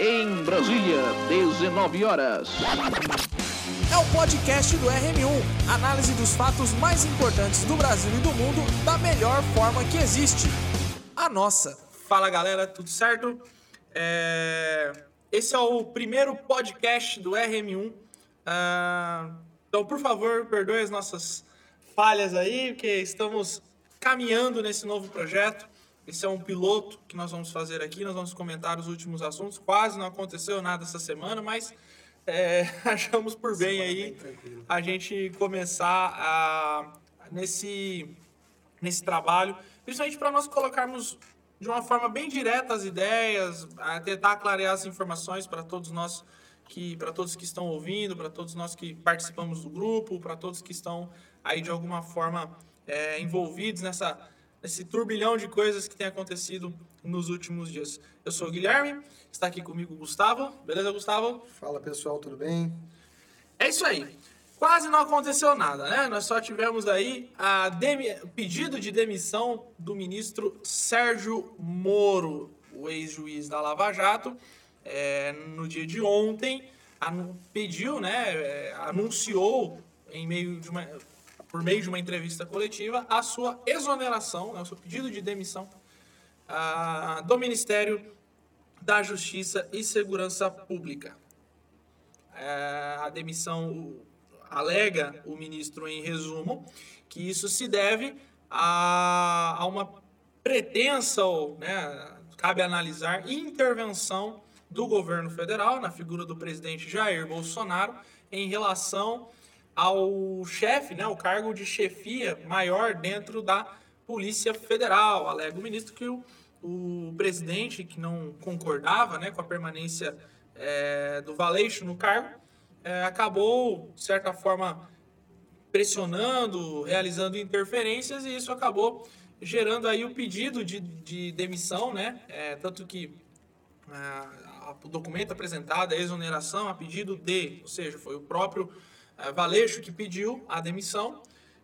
Em Brasília, 19 horas. É o podcast do RM1. Análise dos fatos mais importantes do Brasil e do mundo da melhor forma que existe. A nossa. Fala galera, tudo certo? É... Esse é o primeiro podcast do RM1. Ah, Então, por favor, perdoe as nossas falhas aí, porque estamos caminhando nesse novo projeto. Esse é um piloto que nós vamos fazer aqui. Nós vamos comentar os últimos assuntos. Quase não aconteceu nada essa semana, mas é, achamos por bem aí a gente começar a, nesse, nesse trabalho, principalmente para nós colocarmos de uma forma bem direta as ideias, a tentar clarear as informações para todos nós que para todos que estão ouvindo, para todos nós que participamos do grupo, para todos que estão aí de alguma forma é, envolvidos nessa nesse turbilhão de coisas que tem acontecido nos últimos dias. Eu sou o Guilherme, está aqui comigo o Gustavo. Beleza, Gustavo? Fala pessoal, tudo bem? É isso aí. Quase não aconteceu nada, né? Nós só tivemos aí a demi- o pedido de demissão do ministro Sérgio Moro, o ex-juiz da Lava Jato, é, no dia de ontem, pediu, né, é, anunciou em meio de uma, por meio de uma entrevista coletiva a sua exoneração, né, o seu pedido de demissão ah, do Ministério da Justiça e Segurança Pública. É, a demissão alega o ministro em resumo que isso se deve a, a uma pretensa ou né, cabe analisar intervenção do governo federal na figura do presidente Jair Bolsonaro em relação ao chefe, né, o cargo de chefia maior dentro da Polícia Federal. Alega o ministro que o, o presidente, que não concordava né, com a permanência eh, do Valeixo no cargo, eh, acabou, de certa forma, pressionando, realizando interferências e isso acabou gerando aí o pedido de, de demissão, né? É, tanto que ah, o documento apresentado, a exoneração a pedido de, ou seja, foi o próprio Valeixo que pediu a demissão.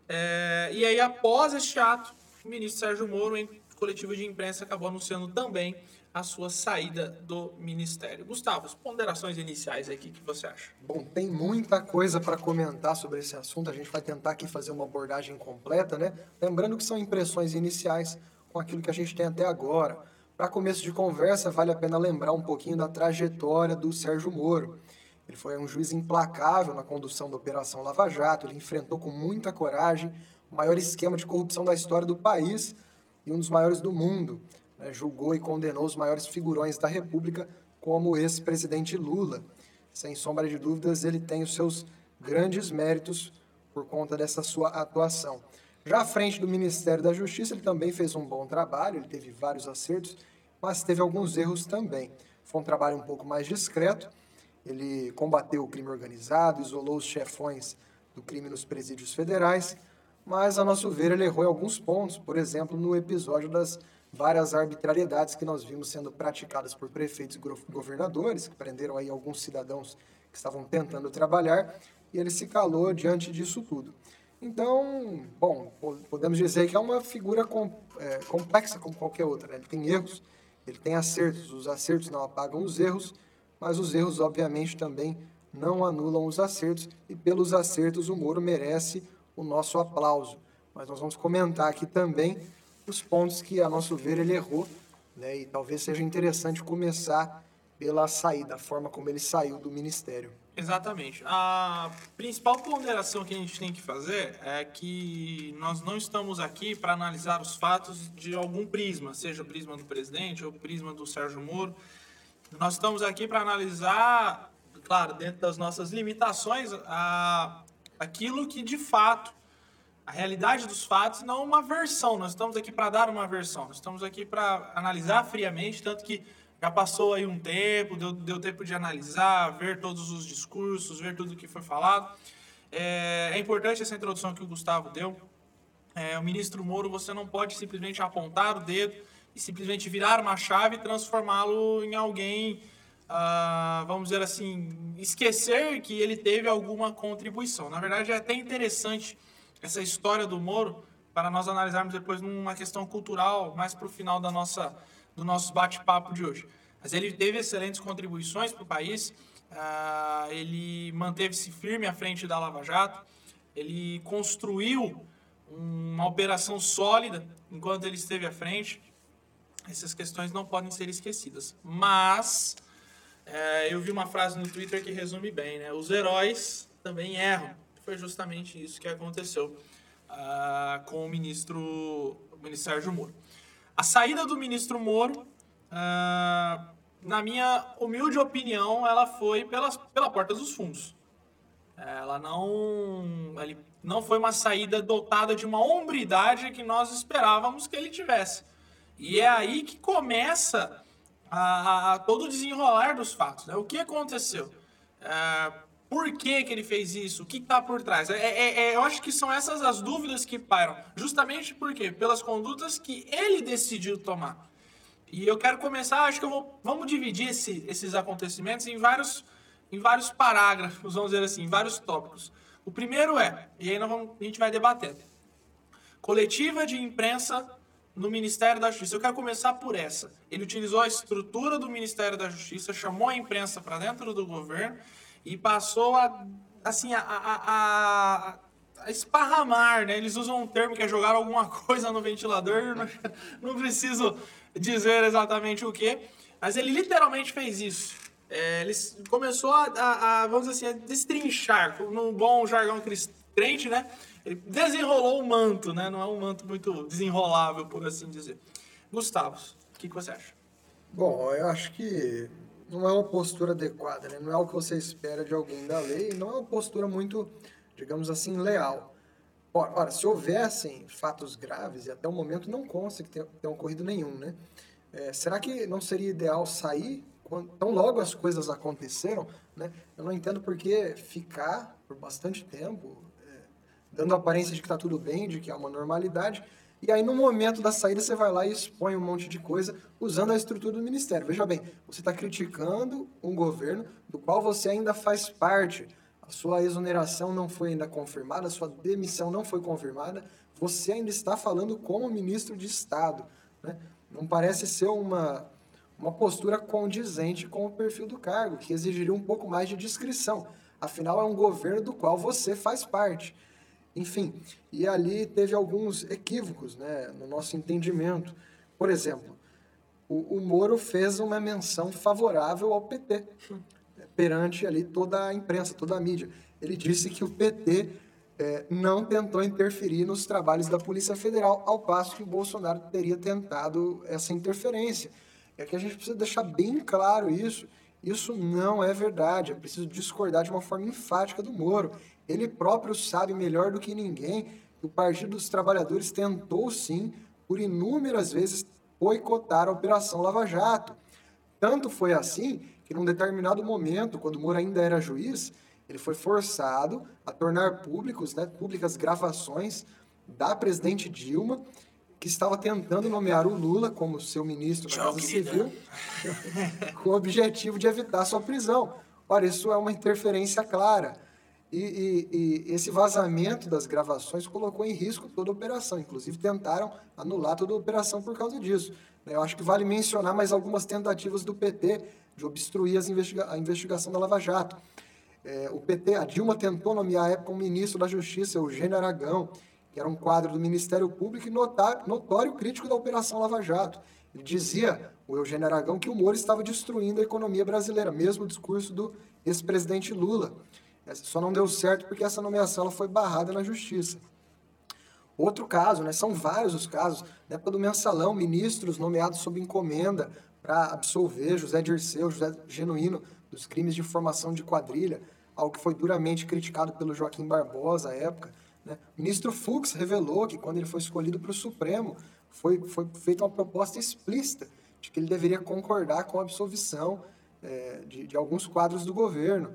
É, e aí, após este ato, o ministro Sérgio Moro, em coletiva de imprensa, acabou anunciando também a sua saída do ministério. Gustavo, as ponderações iniciais aqui, que você acha? Bom, tem muita coisa para comentar sobre esse assunto. A gente vai tentar aqui fazer uma abordagem completa, né? Lembrando que são impressões iniciais com aquilo que a gente tem até agora. Para começo de conversa, vale a pena lembrar um pouquinho da trajetória do Sérgio Moro. Ele foi um juiz implacável na condução da Operação Lava Jato, ele enfrentou com muita coragem o maior esquema de corrupção da história do país e um dos maiores do mundo. né? Julgou e condenou os maiores figurões da República, como o ex-presidente Lula. Sem sombra de dúvidas, ele tem os seus grandes méritos por conta dessa sua atuação. Já à frente do Ministério da Justiça, ele também fez um bom trabalho, ele teve vários acertos, mas teve alguns erros também. Foi um trabalho um pouco mais discreto, ele combateu o crime organizado, isolou os chefões do crime nos presídios federais, mas, a nosso ver, ele errou em alguns pontos, por exemplo, no episódio das várias arbitrariedades que nós vimos sendo praticadas por prefeitos e governadores, que prenderam aí alguns cidadãos que estavam tentando trabalhar, e ele se calou diante disso tudo. Então, bom, po- podemos dizer que é uma figura com- é, complexa como qualquer outra. né? Ele tem erros, ele tem acertos, os acertos não apagam os erros, mas os erros, obviamente, também não anulam os acertos, e pelos acertos o Moro merece o nosso aplauso. Mas nós vamos comentar aqui também os pontos que, a nosso ver, ele errou, né? e talvez seja interessante começar pela saída, a forma como ele saiu do ministério. Exatamente. A principal ponderação que a gente tem que fazer é que nós não estamos aqui para analisar os fatos de algum prisma, seja o prisma do presidente ou o prisma do Sérgio Moro. Nós estamos aqui para analisar, claro, dentro das nossas limitações, a, aquilo que de fato, a realidade dos fatos, não uma versão. Nós estamos aqui para dar uma versão. Nós estamos aqui para analisar friamente, tanto que já passou aí um tempo, deu, deu tempo de analisar, ver todos os discursos, ver tudo o que foi falado. É, é importante essa introdução que o Gustavo deu. É, o ministro Moro, você não pode simplesmente apontar o dedo e simplesmente virar uma chave e transformá-lo em alguém, ah, vamos dizer assim, esquecer que ele teve alguma contribuição. Na verdade, é até interessante essa história do Moro para nós analisarmos depois numa questão cultural, mais para o final da nossa, do nosso bate-papo de hoje. Mas ele teve excelentes contribuições para o país. Ah, ele manteve-se firme à frente da Lava Jato. Ele construiu uma operação sólida enquanto ele esteve à frente. Essas questões não podem ser esquecidas. Mas é, eu vi uma frase no Twitter que resume bem, né? Os heróis também erram. Foi justamente isso que aconteceu ah, com o ministro, o ministro Sérgio Moro. A saída do ministro Moro, ah, na minha humilde opinião, ela foi pelas, pela porta dos fundos. Ela não, ele não foi uma saída dotada de uma hombridade que nós esperávamos que ele tivesse. E é aí que começa a, a todo o desenrolar dos fatos. Né? O que aconteceu? É, por que, que ele fez isso? O que está por trás? É, é, é, eu acho que são essas as dúvidas que pairam. Justamente por quê? Pelas condutas que ele decidiu tomar. E eu quero começar, acho que vou, vamos dividir esse, esses acontecimentos em vários, em vários parágrafos, vamos dizer assim, em vários tópicos. O primeiro é, e aí vamos, a gente vai debatendo, coletiva de imprensa no Ministério da Justiça. Eu quero começar por essa. Ele utilizou a estrutura do Ministério da Justiça, chamou a imprensa para dentro do governo e passou a, assim, a, a, a, a, esparramar, né? Eles usam um termo que é jogar alguma coisa no ventilador, não, não preciso dizer exatamente o que, mas ele literalmente fez isso. É, ele começou a, a, vamos dizer assim, a destrinchar, num bom jargão crente, né? Ele desenrolou o manto, né? Não é um manto muito desenrolável, por assim dizer. Gustavo, o que, que você acha? Bom, eu acho que não é uma postura adequada, né? Não é o que você espera de alguém da lei, não é uma postura muito, digamos assim, leal. Ora, ora se houvessem fatos graves, e até o momento não consta que tenha, tenha ocorrido nenhum, né? É, será que não seria ideal sair quando, tão logo as coisas aconteceram, né? Eu não entendo por que ficar por bastante tempo dando a aparência de que está tudo bem, de que é uma normalidade. E aí, no momento da saída, você vai lá e expõe um monte de coisa usando a estrutura do ministério. Veja bem, você está criticando um governo do qual você ainda faz parte. A sua exoneração não foi ainda confirmada, a sua demissão não foi confirmada. Você ainda está falando como ministro de Estado. Né? Não parece ser uma, uma postura condizente com o perfil do cargo, que exigiria um pouco mais de discrição. Afinal, é um governo do qual você faz parte. Enfim, e ali teve alguns equívocos né, no nosso entendimento. Por exemplo, o, o Moro fez uma menção favorável ao PT perante ali toda a imprensa, toda a mídia. Ele disse que o PT é, não tentou interferir nos trabalhos da Polícia Federal, ao passo que o Bolsonaro teria tentado essa interferência. É que a gente precisa deixar bem claro isso. Isso não é verdade. É preciso discordar de uma forma enfática do Moro. Ele próprio sabe melhor do que ninguém que o Partido dos Trabalhadores tentou sim, por inúmeras vezes, boicotar a Operação Lava Jato. Tanto foi assim que, num determinado momento, quando Moura ainda era juiz, ele foi forçado a tornar públicos, né, públicas gravações da presidente Dilma, que estava tentando nomear o Lula como seu ministro da Casa Civil, com o objetivo de evitar sua prisão. Ora, isso é uma interferência clara. E, e, e, esse vazamento das gravações colocou em risco toda a operação. Inclusive, tentaram anular toda a operação por causa disso. Eu acho que vale mencionar mais algumas tentativas do PT de obstruir investiga a investigação da Lava Jato. É, o PT, a Dilma tentou nomear à época um ministro da Justiça, Eugênio Aragão, que era um quadro do Ministério Público e notar, notório crítico da Operação Lava Jato. Ele dizia, o Eugênio Aragão, que o Moro estava destruindo a economia brasileira, mesmo discurso do ex-presidente Lula. Só não deu certo porque essa nomeação ela foi barrada na justiça. Outro caso, né, são vários os casos, na época do mensalão, ministros nomeados sob encomenda para absolver José Dirceu, José Genuíno, dos crimes de formação de quadrilha, algo que foi duramente criticado pelo Joaquim Barbosa à época. Né? O ministro Fux revelou que, quando ele foi escolhido para o Supremo, foi, foi feita uma proposta explícita de que ele deveria concordar com a absolvição é, de, de alguns quadros do governo.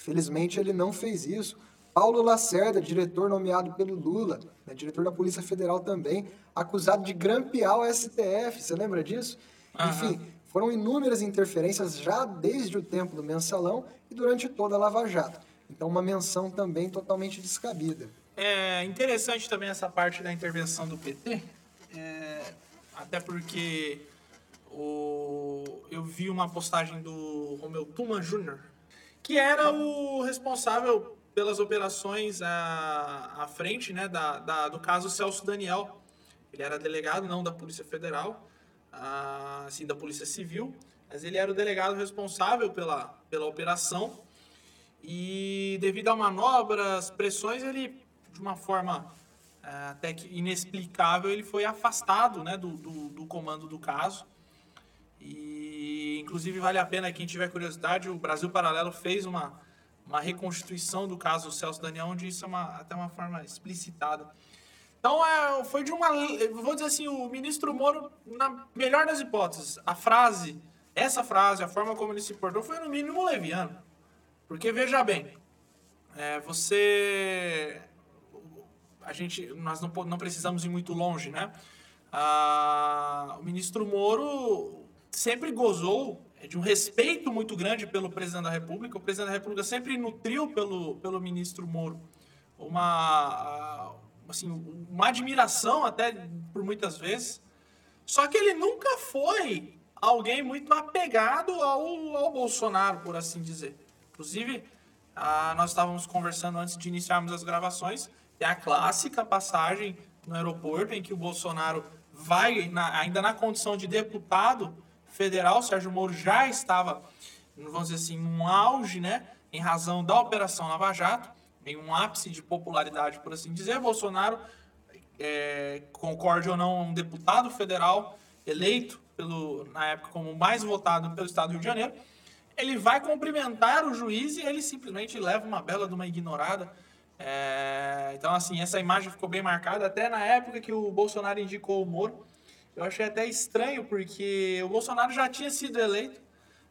Felizmente ele não fez isso. Paulo Lacerda, diretor nomeado pelo Lula, né, diretor da Polícia Federal também, acusado de grampear o STF, você lembra disso? Uhum. Enfim, foram inúmeras interferências já desde o tempo do mensalão e durante toda a Lava Jato. Então, uma menção também totalmente descabida. É interessante também essa parte da intervenção do PT, é, até porque o, eu vi uma postagem do Romeu Tuma Jr., que era o responsável pelas operações à, à frente né, da, da, do caso Celso Daniel. Ele era delegado, não da Polícia Federal, ah, assim, da Polícia Civil, mas ele era o delegado responsável pela, pela operação. E devido a manobras, pressões, ele, de uma forma é, até que inexplicável, ele foi afastado né, do, do, do comando do caso. E, inclusive, vale a pena, quem tiver curiosidade, o Brasil Paralelo fez uma, uma reconstituição do caso Celso Daniel, onde isso é uma, até uma forma explicitada. Então, é, foi de uma. Vou dizer assim, o ministro Moro, na melhor das hipóteses, a frase, essa frase, a forma como ele se portou, foi no mínimo leviano. Porque, veja bem, é, você. A gente, nós não, não precisamos ir muito longe, né? Ah, o ministro Moro sempre gozou de um respeito muito grande pelo presidente da República. O presidente da República sempre nutriu pelo, pelo ministro Moro uma, assim, uma admiração até por muitas vezes. Só que ele nunca foi alguém muito apegado ao, ao Bolsonaro, por assim dizer. Inclusive, ah, nós estávamos conversando antes de iniciarmos as gravações, é a clássica passagem no aeroporto em que o Bolsonaro vai, na, ainda na condição de deputado federal, Sérgio Moro já estava, vamos dizer assim, um auge, né, em razão da Operação Lava Jato, em um ápice de popularidade, por assim dizer. Bolsonaro, é, concorde ou não, um deputado federal eleito pelo, na época como mais votado pelo Estado do Rio de Janeiro, ele vai cumprimentar o juiz e ele simplesmente leva uma bela de uma ignorada. É, então, assim, essa imagem ficou bem marcada. Até na época que o Bolsonaro indicou o Moro, eu achei até estranho, porque o Bolsonaro já tinha sido eleito,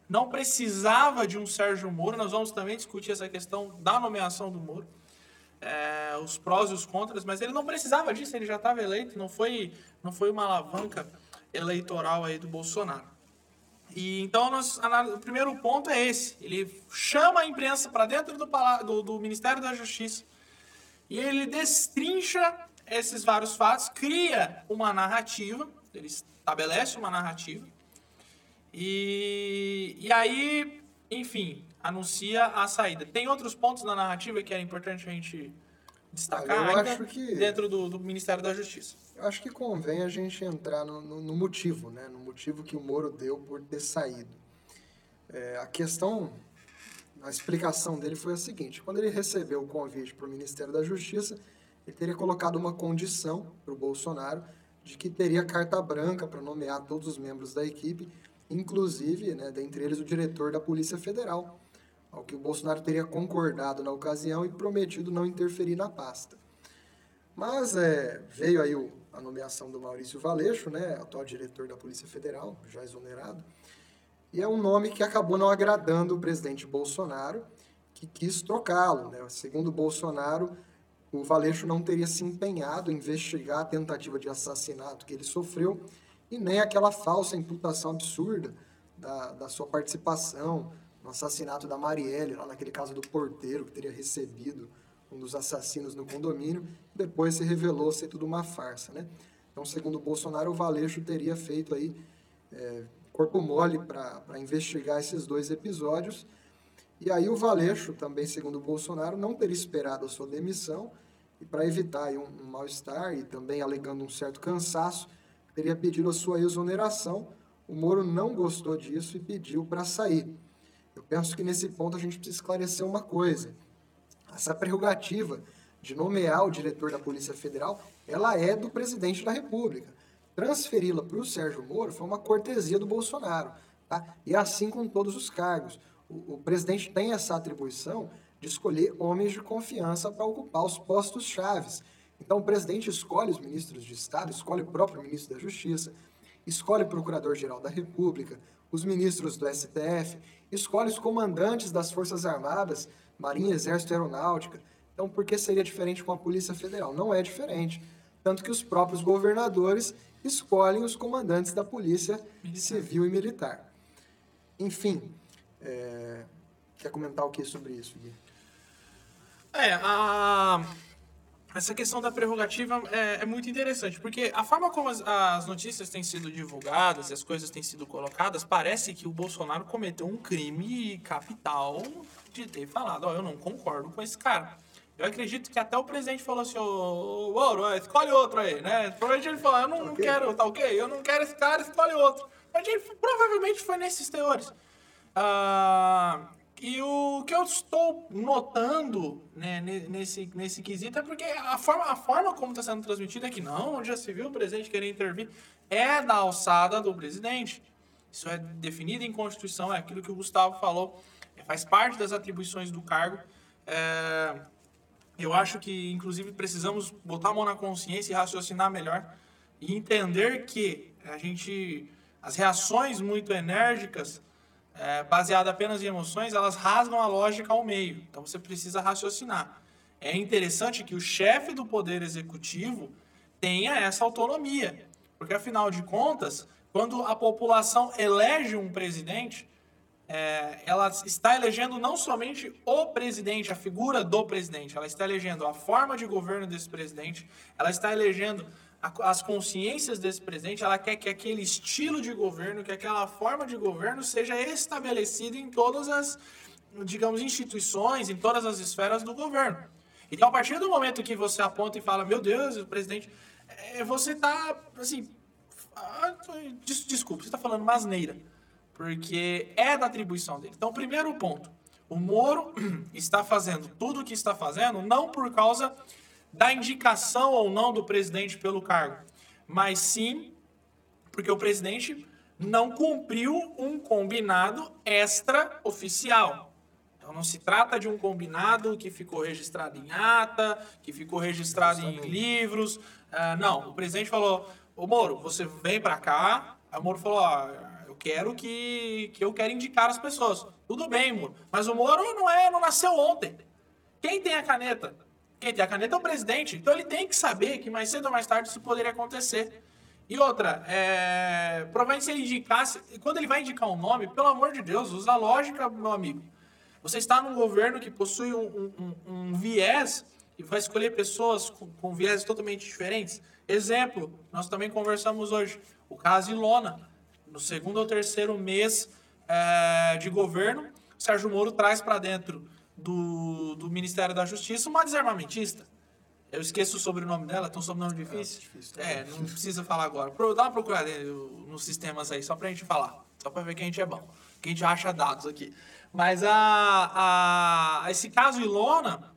não precisava de um Sérgio Moro. Nós vamos também discutir essa questão da nomeação do Moro, é, os prós e os contras, mas ele não precisava disso, ele já estava eleito, não foi, não foi uma alavanca eleitoral aí do Bolsonaro. E então nós, o primeiro ponto é esse. Ele chama a imprensa para dentro do, do, do, Ministério da Justiça e ele destrincha esses vários fatos, cria uma narrativa, ele estabelece uma narrativa e, e aí, enfim, anuncia a saída. Tem outros pontos na narrativa que é importante a gente destacar acho que... dentro do, do Ministério da Justiça. Eu acho que convém a gente entrar no, no, no motivo, né? No motivo que o Moro deu por ter saído. É, a questão, a explicação dele foi a seguinte: quando ele recebeu o convite para o Ministério da Justiça, ele teria colocado uma condição para o Bolsonaro de que teria carta branca para nomear todos os membros da equipe, inclusive, né, dentre eles, o diretor da Polícia Federal, ao que o Bolsonaro teria concordado na ocasião e prometido não interferir na pasta. Mas é, veio aí o, a nomeação do Maurício Valeixo, né, atual diretor da Polícia Federal, já exonerado, e é um nome que acabou não agradando o presidente Bolsonaro, que quis trocá-lo. Né? Segundo Bolsonaro, o Valeixo não teria se empenhado em investigar a tentativa de assassinato que ele sofreu e nem aquela falsa imputação absurda da, da sua participação no assassinato da Marielle, lá naquele caso do porteiro que teria recebido um dos assassinos no condomínio, depois se revelou ser tudo uma farsa, né? Então, segundo Bolsonaro, o Valeixo teria feito aí é, corpo mole para investigar esses dois episódios. E aí o Valeixo, também segundo Bolsonaro, não teria esperado a sua demissão e para evitar um, um mal-estar e também alegando um certo cansaço, teria pedido a sua exoneração. O Moro não gostou disso e pediu para sair. Eu penso que nesse ponto a gente precisa esclarecer uma coisa. Essa prerrogativa de nomear o diretor da Polícia Federal, ela é do presidente da República. Transferi-la para o Sérgio Moro foi uma cortesia do Bolsonaro. Tá? E assim com todos os cargos. O, o presidente tem essa atribuição de escolher homens de confiança para ocupar os postos chaves. Então o presidente escolhe os ministros de Estado, escolhe o próprio ministro da Justiça, escolhe o procurador-geral da República, os ministros do STF, escolhe os comandantes das Forças Armadas, Marinha, Exército e Aeronáutica. Então, por que seria diferente com a Polícia Federal? Não é diferente. Tanto que os próprios governadores escolhem os comandantes da Polícia Civil e Militar. Enfim, é... quer comentar o que sobre isso, Gui? É, a... essa questão da prerrogativa é, é, muito interessante, porque a forma como as, as, notícias têm sido divulgadas e as coisas têm sido colocadas, parece que o Bolsonaro cometeu um crime capital de ter falado, ó, oh, eu não concordo com esse cara. Eu acredito que até o presidente falou assim, ô, Ouro, escolhe outro aí, né? Provavelmente ele falou, eu não, okay. não, quero, tá ok? Eu não quero esse cara, escolhe outro. Mas ele provavelmente foi nesses teores. Uh, e o que eu estou notando né, nesse, nesse quesito é porque a forma, a forma como está sendo transmitido é que não, já se viu o presidente querer intervir, é da alçada do presidente. Isso é definido em Constituição, é aquilo que o Gustavo falou, é, faz parte das atribuições do cargo. É, eu acho que, inclusive, precisamos botar a mão na consciência e raciocinar melhor e entender que a gente, as reações muito enérgicas é, baseada apenas em emoções, elas rasgam a lógica ao meio. Então você precisa raciocinar. É interessante que o chefe do poder executivo tenha essa autonomia, porque afinal de contas, quando a população elege um presidente, é, ela está elegendo não somente o presidente, a figura do presidente, ela está elegendo a forma de governo desse presidente, ela está elegendo as consciências desse presidente, ela quer que aquele estilo de governo, que aquela forma de governo seja estabelecida em todas as, digamos, instituições, em todas as esferas do governo. Então, a partir do momento que você aponta e fala, meu Deus, o presidente, é, você está, assim, ah, desculpa, você está falando masneira, porque é da atribuição dele. Então, primeiro ponto, o Moro está fazendo tudo o que está fazendo não por causa da indicação ou não do presidente pelo cargo, mas sim porque o presidente não cumpriu um combinado extra-oficial. Então não se trata de um combinado que ficou registrado em ata, que ficou registrado em livros. Uh, não, o presidente falou: Ô Moro, você vem para cá. Aí o Moro falou: ó, eu quero que, que eu quero indicar as pessoas. Tudo bem, Moro. Mas o Moro não é, não nasceu ontem. Quem tem a caneta? Quem tem a caneta é o presidente. Então ele tem que saber que mais cedo ou mais tarde isso poderia acontecer. E outra, é... provavelmente se ele indicasse. Quando ele vai indicar um nome, pelo amor de Deus, usa a lógica, meu amigo. Você está num governo que possui um, um, um viés e vai escolher pessoas com, com viés totalmente diferentes. Exemplo, nós também conversamos hoje, o caso Ilona. No segundo ou terceiro mês é, de governo, Sérgio Moro traz para dentro do, do Ministério da Justiça, uma desarmamentista. Eu esqueço o sobrenome dela, tem um sobrenome difícil. É, difícil é não precisa falar agora. Dá uma procurada nos sistemas aí, só pra gente falar. Só pra ver que a gente é bom. Que a gente acha dados aqui. Mas a, a, esse caso Ilona,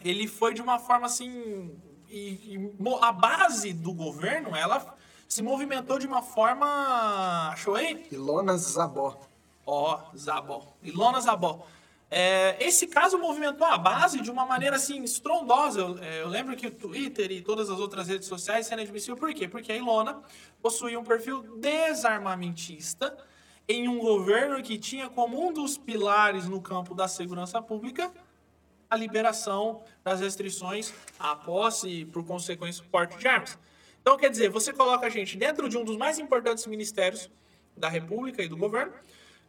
ele foi de uma forma assim. E, e, a base do governo, ela se movimentou de uma forma. Achou aí? Ilona Zabó. Ó, oh, Zabó. Ilona Zabó. É, esse caso movimentou a base de uma maneira assim estrondosa. Eu, é, eu, lembro que o Twitter e todas as outras redes sociais sendo admissível. Por quê? Porque a Ilona possuía um perfil desarmamentista em um governo que tinha como um dos pilares no campo da segurança pública a liberação das restrições à posse e, por consequência, o porte de armas. Então, quer dizer, você coloca a gente dentro de um dos mais importantes ministérios da República e do governo,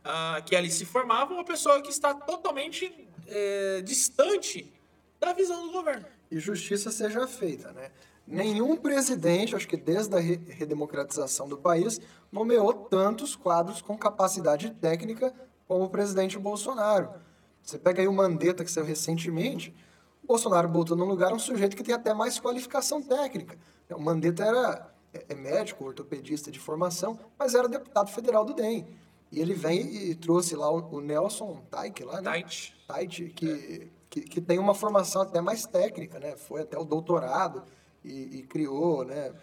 uh, que ali se formava, uma pessoa que está totalmente é, distante da visão do governo. E justiça seja feita, né? Nenhum presidente, acho que desde a redemocratização do país, nomeou tantos quadros com capacidade técnica como o presidente Bolsonaro. Você pega aí o Mandetta, que saiu recentemente, o Bolsonaro botou no lugar um sujeito que tem até mais qualificação técnica. O Mandetta era é, é médico, ortopedista de formação, mas era deputado federal do DEM. E ele vem e trouxe lá o, Nelson Taik lá, né? Tait. Tait, que, é. que, que, tem uma formação até mais técnica, né? Foi até o doutorado e, e criou, né?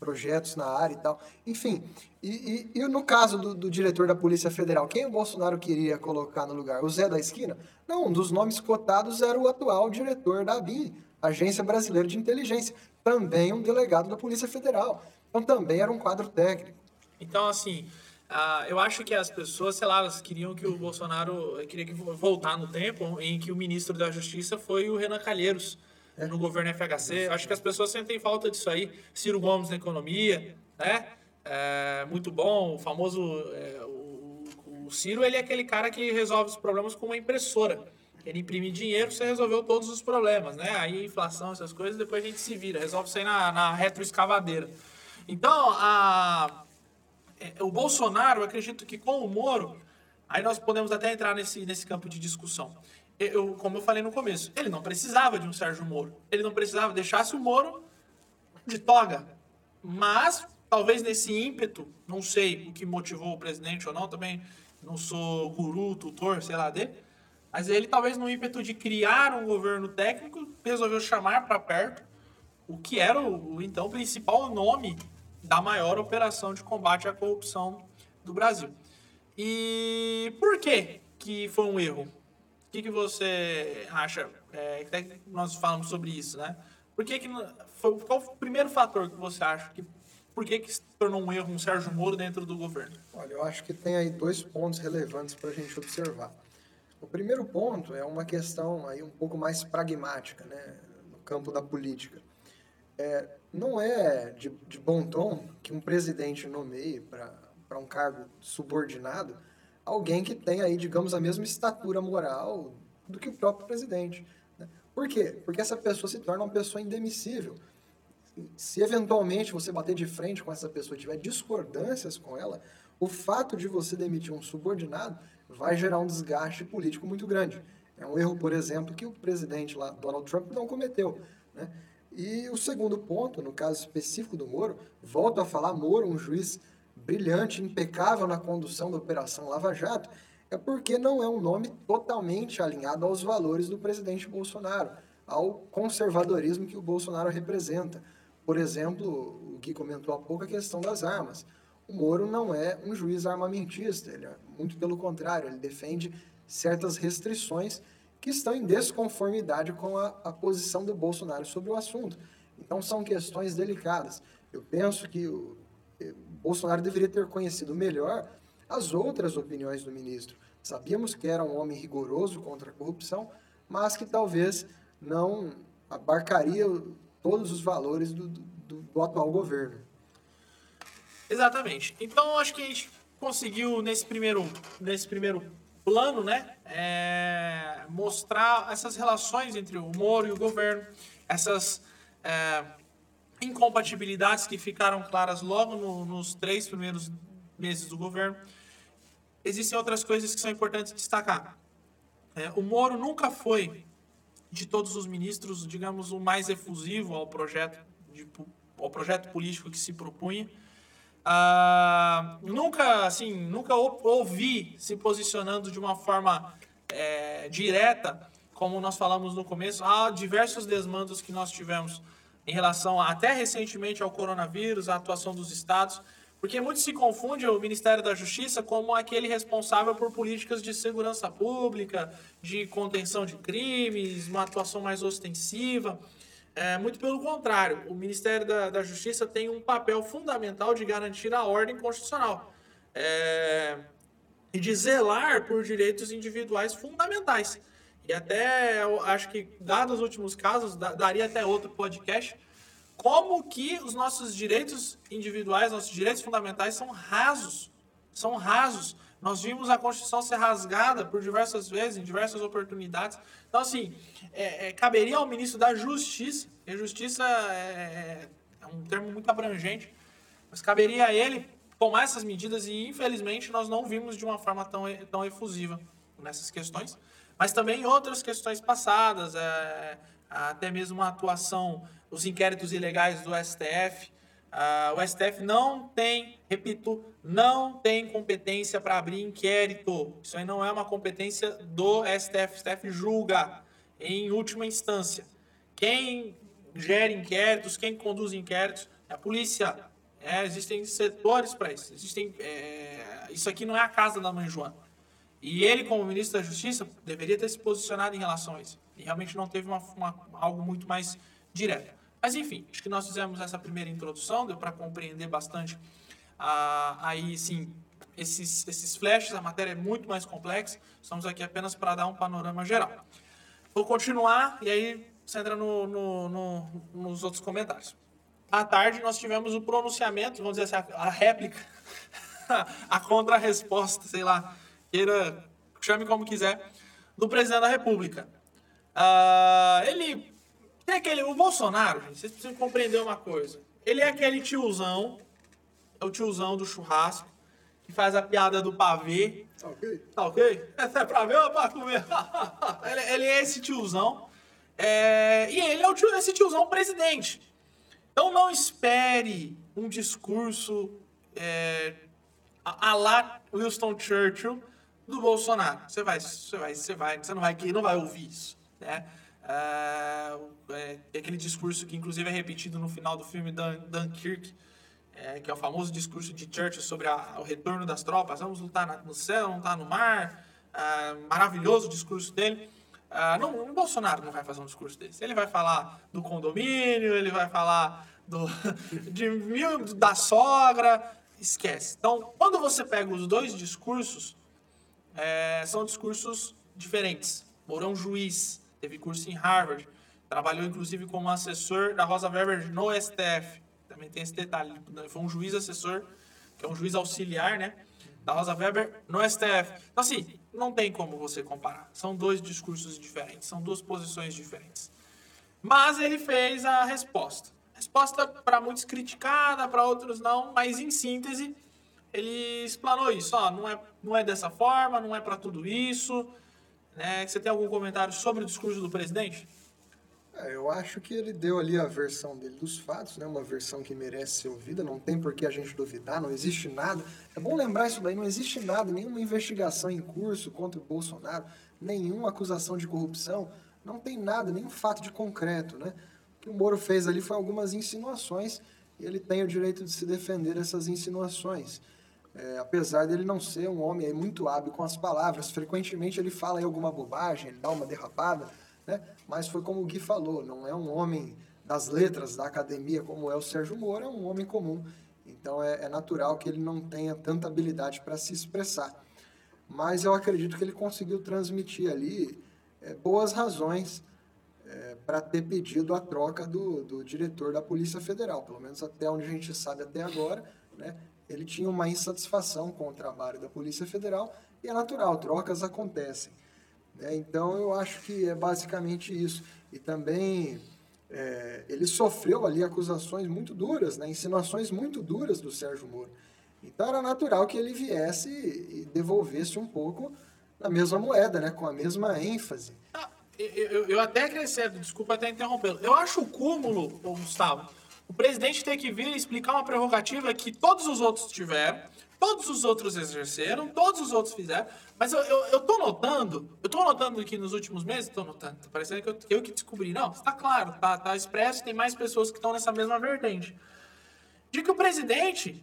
Projetos na área e tal. Enfim, e, e, e no caso do, do, diretor da Polícia Federal, quem o Bolsonaro queria colocar no lugar? O Zé da Esquina? Não, um dos nomes cotados era o atual diretor da ABIN, Agência Brasileira de Inteligência, também um delegado da Polícia Federal. Então também era um quadro técnico. Então, assim, ah, eu acho que as pessoas, sei lá, elas queriam que o Bolsonaro queria que voltar no tempo em que o ministro da Justiça foi o Renan Calheiros é. no governo FHC. Acho que as pessoas sentem falta disso aí. Ciro Gomes na economia, né? É, muito bom, o famoso é, o, o, Ciro, ele é aquele cara que resolve os problemas com uma impressora. Ele imprimir dinheiro, você resolveu todos os problemas, né? Aí inflação, essas coisas, depois a gente se vira, resolve isso aí na, na retroescavadeira. Então, a, o Bolsonaro, eu acredito que com o Moro, aí nós podemos até entrar nesse, nesse campo de discussão. Eu, como eu falei no começo, ele não precisava de um Sérgio Moro. Ele não precisava, deixasse o Moro de toga. Mas, talvez nesse ímpeto, não sei o que motivou o presidente ou não, também não sou guru, tutor, sei lá, dele. Mas ele, talvez no ímpeto de criar um governo técnico, resolveu chamar para perto o que era o, o então principal nome da maior operação de combate à corrupção do Brasil. E por que que foi um erro? O que, que você acha? É, até nós falamos sobre isso, né? Por que que foi, qual o primeiro fator que você acha que por que, que se tornou um erro um Sérgio Moro dentro do governo? Olha, eu acho que tem aí dois pontos relevantes para a gente observar. O primeiro ponto é uma questão aí um pouco mais pragmática, né, no campo da política. É, não é de, de bom tom que um presidente nomeie para um cargo subordinado alguém que tem aí, digamos, a mesma estatura moral do que o próprio presidente. Né? Por quê? Porque essa pessoa se torna uma pessoa indemissível. Se eventualmente você bater de frente com essa pessoa e tiver discordâncias com ela, o fato de você demitir um subordinado vai gerar um desgaste político muito grande. É um erro, por exemplo, que o presidente lá, Donald Trump, não cometeu. Né? E o segundo ponto, no caso específico do Moro, volto a falar, Moro, um juiz brilhante, impecável na condução da Operação Lava Jato, é porque não é um nome totalmente alinhado aos valores do presidente Bolsonaro, ao conservadorismo que o Bolsonaro representa. Por exemplo, o que comentou há pouco a questão das armas. O Moro não é um juiz armamentista, ele é muito pelo contrário, ele defende certas restrições que estão em desconformidade com a, a posição do Bolsonaro sobre o assunto. Então são questões delicadas. Eu penso que o, o Bolsonaro deveria ter conhecido melhor as outras opiniões do ministro. Sabíamos que era um homem rigoroso contra a corrupção, mas que talvez não abarcaria todos os valores do, do, do atual governo. Exatamente. Então acho que a gente conseguiu nesse primeiro, nesse primeiro plano, né, é, mostrar essas relações entre o Moro e o governo, essas é, incompatibilidades que ficaram claras logo no, nos três primeiros meses do governo. Existem outras coisas que são importantes destacar. É, o Moro nunca foi, de todos os ministros, digamos, o mais efusivo ao projeto, de, ao projeto político que se propunha. Ah, nunca, assim, nunca ouvi se posicionando de uma forma é, direta, como nós falamos no começo, há diversos desmandos que nós tivemos em relação a, até recentemente ao coronavírus, a atuação dos estados, porque muito se confunde o Ministério da Justiça como aquele responsável por políticas de segurança pública, de contenção de crimes, uma atuação mais ostensiva. É, muito pelo contrário, o Ministério da, da, Justiça tem um papel fundamental de garantir a ordem constitucional é, e de zelar por direitos individuais fundamentais. E até, acho que, dados os últimos casos, daria até outro podcast, como que os nossos direitos individuais, nossos direitos fundamentais são rasos. São rasos. Nós vimos a Constituição ser rasgada por diversas vezes, em diversas oportunidades. Então, assim, é, é, caberia ao ministro da Justiça, e Justiça é, é, um termo muito abrangente, mas caberia a ele tomar essas medidas e, infelizmente, nós não vimos de uma forma tão, tão efusiva nessas questões. Mas também em outras questões passadas, é, até mesmo a atuação, os inquéritos ilegais do STF, Uh, o STF não tem, repito, não tem competência para abrir inquérito. Isso aí não é uma competência do STF. O STF julga em última instância. Quem gera inquéritos, quem conduz inquéritos é a polícia. É, existem setores para isso. Existem, é, isso aqui não é a casa da mãe Joana. E ele, como ministro da Justiça, deveria ter se posicionado em relação a isso. E realmente não teve uma, uma, algo muito mais direto. Mas enfim, acho que nós fizemos essa primeira introdução, deu para compreender bastante ah, aí sim esses, esses flashes, a matéria é muito mais complexa, estamos aqui apenas para dar um panorama geral. Vou continuar e aí você entra no, no, no, nos outros comentários. À tarde nós tivemos o pronunciamento, vamos dizer assim, a, a réplica, a contra-resposta, sei lá, queira, chame como quiser, do presidente da República. Ah, ele tem aquele. O Bolsonaro, gente, vocês precisam compreender uma coisa. Ele é aquele tiozão, é o tiozão do churrasco, que faz a piada do pavê. Tá ok? Tá ok? Essa é pra ver ou pra comer? ele, ele é esse tiozão. É, e ele é o tio, esse tiozão presidente. Então não espere um discurso é, a, a lá Winston Churchill do Bolsonaro. Você vai, você vai, você vai, você não vai, não vai ouvir isso, né? É, é, aquele discurso que inclusive é repetido no final do filme Dunkirk, é, que é o famoso discurso de Churchill sobre a, o retorno das tropas. Vamos lutar na, no céu, lutar no mar. É, maravilhoso discurso dele. Ah, não, o Bolsonaro não vai fazer um discurso desse. Ele vai falar do condomínio, ele vai falar do, de mil, da sogra. Esquece. Então, quando você pega os dois discursos, é, são discursos diferentes. Mourão juiz, teve curso em Harvard, trabalhou inclusive como assessor da Rosa Weber no STF. Também tem esse detalhe. Foi um juiz assessor, que é um juiz auxiliar, né? Da Rosa Weber no STF. Então, assim, não tem como você comparar. São dois discursos diferentes, são duas posições diferentes. Mas ele fez a resposta. Resposta para muitos criticada, para outros não, mas em síntese, ele explanou isso. Ó, não, é, não é dessa forma, não é para tudo isso. Né? Você tem algum comentário sobre o discurso do presidente? É, eu acho que ele deu ali a versão dele dos fatos, né? Uma versão que merece ser ouvida, não tem por que a gente duvidar, não existe nada. É bom lembrar isso daí, não existe nada, nenhuma investigação em curso contra o Bolsonaro, nenhuma acusação de corrupção, não tem nada, nenhum fato de concreto, né? O que o Moro fez ali foi algumas insinuações e ele tem o direito de se defender dessas insinuações. É, apesar dele não ser um homem muito hábil com as palavras, frequentemente ele fala alguma bobagem, dá uma derrapada, né? Mas foi como o Gui falou, não é um homem das letras da academia como é o Sérgio Moro, é um homem comum. Então é, é natural que ele não tenha tanta habilidade para se expressar. Mas eu acredito que ele conseguiu transmitir ali é, boas razões é, para ter pedido a troca do, do diretor da Polícia Federal, pelo menos até onde a gente sabe até agora, né? Ele tinha uma insatisfação com o trabalho da Polícia Federal e é natural, trocas acontecem. Né? Então, eu acho que é basicamente isso. E também é, ele sofreu ali acusações muito duras, né? insinuações muito duras do Sérgio Moro. Então, era natural que ele viesse e devolvesse um pouco na mesma moeda, né? com a mesma ênfase. Ah, eu, eu, até acrescento, desculpa até interrompê-lo. Eu acho o cúmulo, Gustavo, o presidente ter que vir explicar uma prerrogativa que todos os outros tiveram, todos os outros exerceram, todos os outros fizeram. Mas eu, eu, eu tô notando, eu tô notando que nos últimos meses, tô notando, tá parecendo que eu, eu que descobri. Não, está claro, tá, tá expresso, tem mais pessoas que estão nessa mesma vertente. De que o presidente,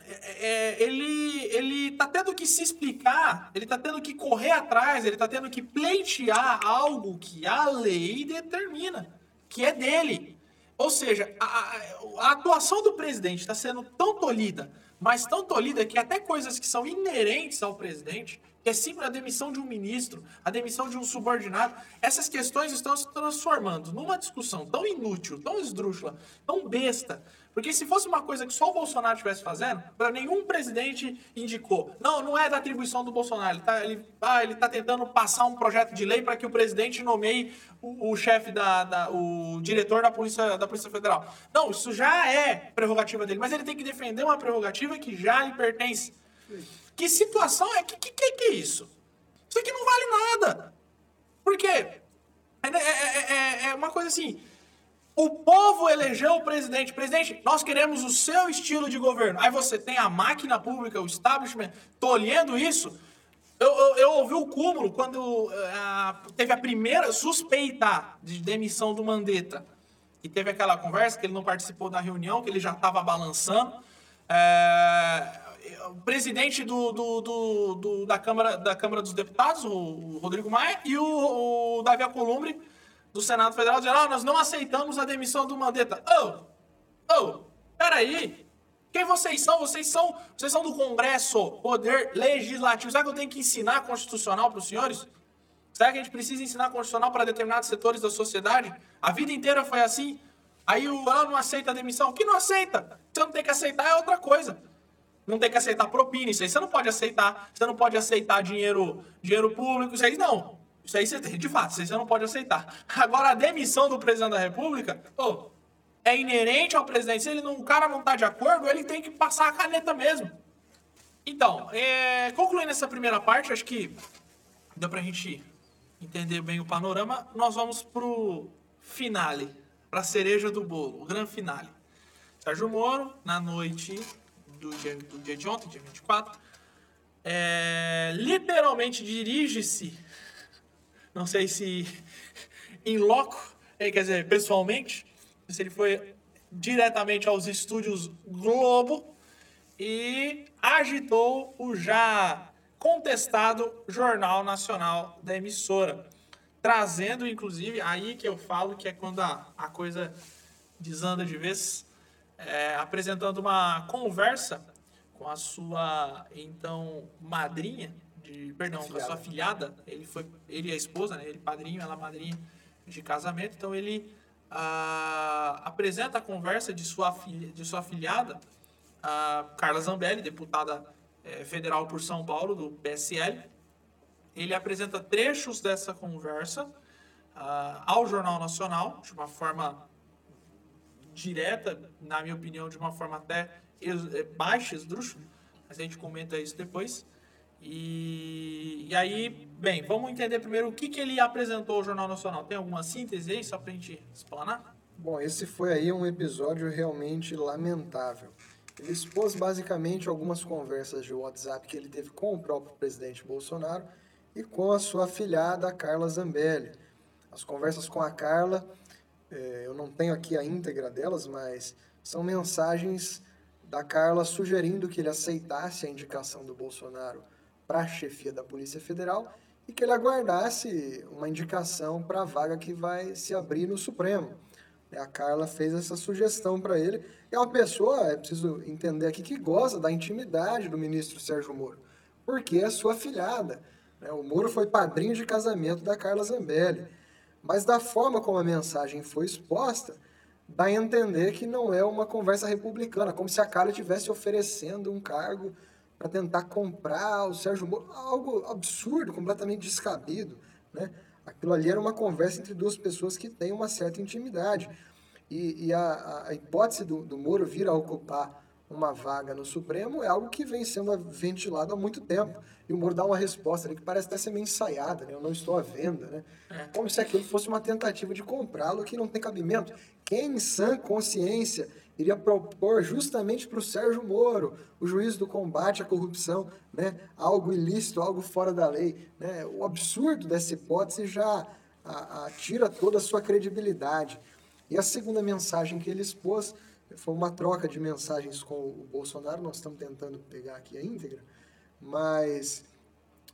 é, é, ele, ele tá tendo que se explicar, ele tá tendo que correr atrás, ele tá tendo que pleitear algo que a lei determina, que é dele. Ou seja, a, a, atuação do presidente está sendo tão tolhida, mas tão tolhida que até coisas que são inerentes ao presidente que é sempre a demissão de um ministro, a demissão de um subordinado. Essas questões estão se transformando numa discussão tão inútil, tão esdrúxula, tão besta. Porque se fosse uma coisa que só o Bolsonaro estivesse fazendo, para nenhum presidente indicou. Não, não é da atribuição do Bolsonaro. Ele está ele, ah, ele tá tentando passar um projeto de lei para que o presidente nomeie o, o chefe da, da, o diretor da Polícia, da Polícia Federal. Não, isso já é prerrogativa dele, mas ele tem que defender uma prerrogativa que já lhe pertence. Que situação é? Que, que, que é isso? Isso aqui não vale nada. Por quê? É, é, é, é uma coisa assim. O povo elegeu o presidente. Presidente, nós queremos o seu estilo de governo. Aí você tem a máquina pública, o establishment, tolhendo isso. Eu, eu, eu ouvi o cúmulo quando uh, teve a primeira suspeita de demissão do Mandetta. E teve aquela conversa que ele não participou da reunião, que ele já estava balançando. É, o presidente do, do, do, da, Câmara, da Câmara dos Deputados, o Rodrigo Maia, e o, o Davi Alcolumbre, do Senado Federal, dizendo: ah, nós não aceitamos a demissão do Mandetta. Oh, oh, peraí. Quem vocês são? Vocês são, vocês são do Congresso, poder legislativo. Será que eu tenho que ensinar constitucional para os senhores? Será que a gente precisa ensinar constitucional para determinados setores da sociedade? A vida inteira foi assim. Aí o ah, não aceita a demissão. Que não aceita? Você não tem que aceitar é outra coisa não tem que aceitar propina, isso aí você não pode aceitar, você não pode aceitar dinheiro, dinheiro público, isso aí não. Isso aí você de fato, isso aí você não pode aceitar. Agora, a demissão do presidente da República, ô, é inerente ao presidente. Se ele não, o cara não tá de acordo, ele tem que passar a caneta mesmo. Então, é, concluindo essa primeira parte, acho que deu pra gente entender bem o panorama. Nós vamos pro finale, pra cereja do bolo, o grande finale. Sérgio Moro, na noite do dia, do dia de ontem, dia 24, é, literalmente dirige-se, não sei se em loco, eh, quer dizer, pessoalmente, se ele foi diretamente aos estúdios Globo e agitou o já contestado Jornal Nacional da emissora, trazendo, inclusive, aí que eu falo que é quando a, a coisa desanda de vez, é, apresentando uma conversa com a sua então madrinha, de, perdão, com a sua filhada. Ele foi, ele é a esposa, né? Ele padrinho, ela madrinha de casamento. Então ele ah, apresenta a conversa de sua filha, de sua filhada, a Carla Zambelli, deputada eh, federal por São Paulo do PSL. Ele apresenta trechos dessa conversa ah, ao Jornal Nacional de uma forma direta, na minha opinião, de uma forma até eh, baixa, esdrúxula, mas a gente comenta isso depois. E, e aí, bem, vamos entender primeiro o que, que ele apresentou ao Jornal Nacional. Tem alguma síntese aí, só pra gente explanar? Bom, esse foi aí um episódio realmente lamentável. Ele expôs basicamente algumas conversas de WhatsApp que ele teve com o próprio presidente Bolsonaro e com a sua afilhada Carla Zambelli. As conversas com a Carla, eh, eu não tenho aqui a íntegra delas, mas são mensagens da Carla sugerindo que ele aceitasse a indicação do Bolsonaro para a chefia da Polícia Federal e que ele aguardasse uma indicação para a vaga que vai se abrir no Supremo. A Carla fez essa sugestão para ele. É uma pessoa, é preciso entender aqui, que gosta da intimidade do ministro Sérgio Moro, porque é sua filhada. né? O Moro foi padrinho de casamento da Carla Zambelli. Mas da forma como a mensagem foi exposta, dá a entender que não é uma conversa republicana, como se a Carla estivesse oferecendo um cargo para tentar comprar o Sérgio Moro, algo absurdo, completamente descabido, né? Aquilo ali era uma conversa entre duas pessoas que têm uma certa intimidade. E, e a, a- hipótese do, do Moro vir a ocupar uma vaga no Supremo é algo que vem sendo ventilado há muito tempo. E o Moro dá uma resposta ali que parece até ser meio ensaiada, né? Eu não estou à venda, né? Como se aquilo fosse uma tentativa de comprá-lo que não tem cabimento. Quem em sã consciência iria propor justamente para o Sérgio Moro, o juiz do combate à corrupção, né? algo ilícito, algo fora da lei. Né? O absurdo dessa hipótese já a- a- tira toda a sua credibilidade. E a segunda mensagem que ele expôs foi uma troca de mensagens com o Bolsonaro, nós estamos tentando pegar aqui a íntegra, mas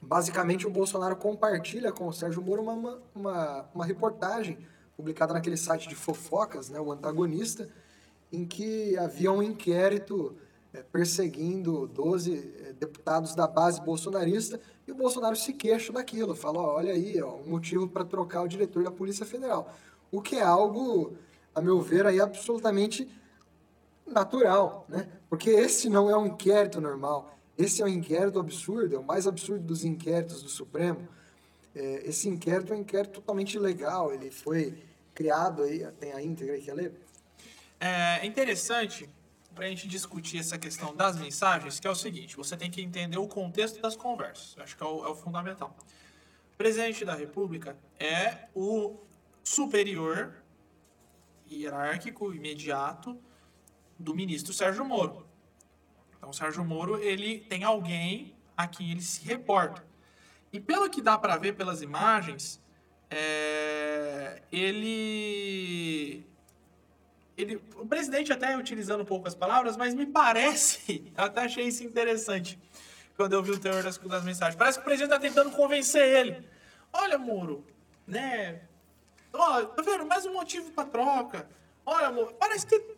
basicamente o Bolsonaro compartilha com o Sérgio Moro uma, uma, uma, reportagem publicada naquele site de fofocas, né, o antagonista, em que havia um inquérito eh, perseguindo 12 eh, deputados da base bolsonarista e o Bolsonaro se queixa daquilo, fala, ó, olha aí, ó, um motivo para trocar o diretor da Polícia Federal. O que é algo, a meu ver, aí absolutamente natural, né? Porque esse não é um inquérito normal. Esse é um inquérito absurdo, é o mais absurdo dos inquéritos do Supremo. É, esse inquérito é um inquérito totalmente ilegal, ele foi criado aí, tem a íntegra aí, quer ler? É interessante para a gente discutir essa questão das mensagens, que é o seguinte: você tem que entender o contexto das conversas. Acho que é o, é o fundamental. O presidente da República é o superior hierárquico imediato do ministro Sérgio Moro. Então, Sérgio Moro ele tem alguém a quem ele se reporta. E pelo que dá para ver pelas imagens, é, ele ele, o presidente até utilizando poucas palavras, mas me parece, até achei isso interessante quando eu vi o teor das, das mensagens. Parece que o presidente está tentando convencer ele. Olha, Moro, né? Ó, tá vendo? Mais um motivo para troca. Olha, Moro, parece que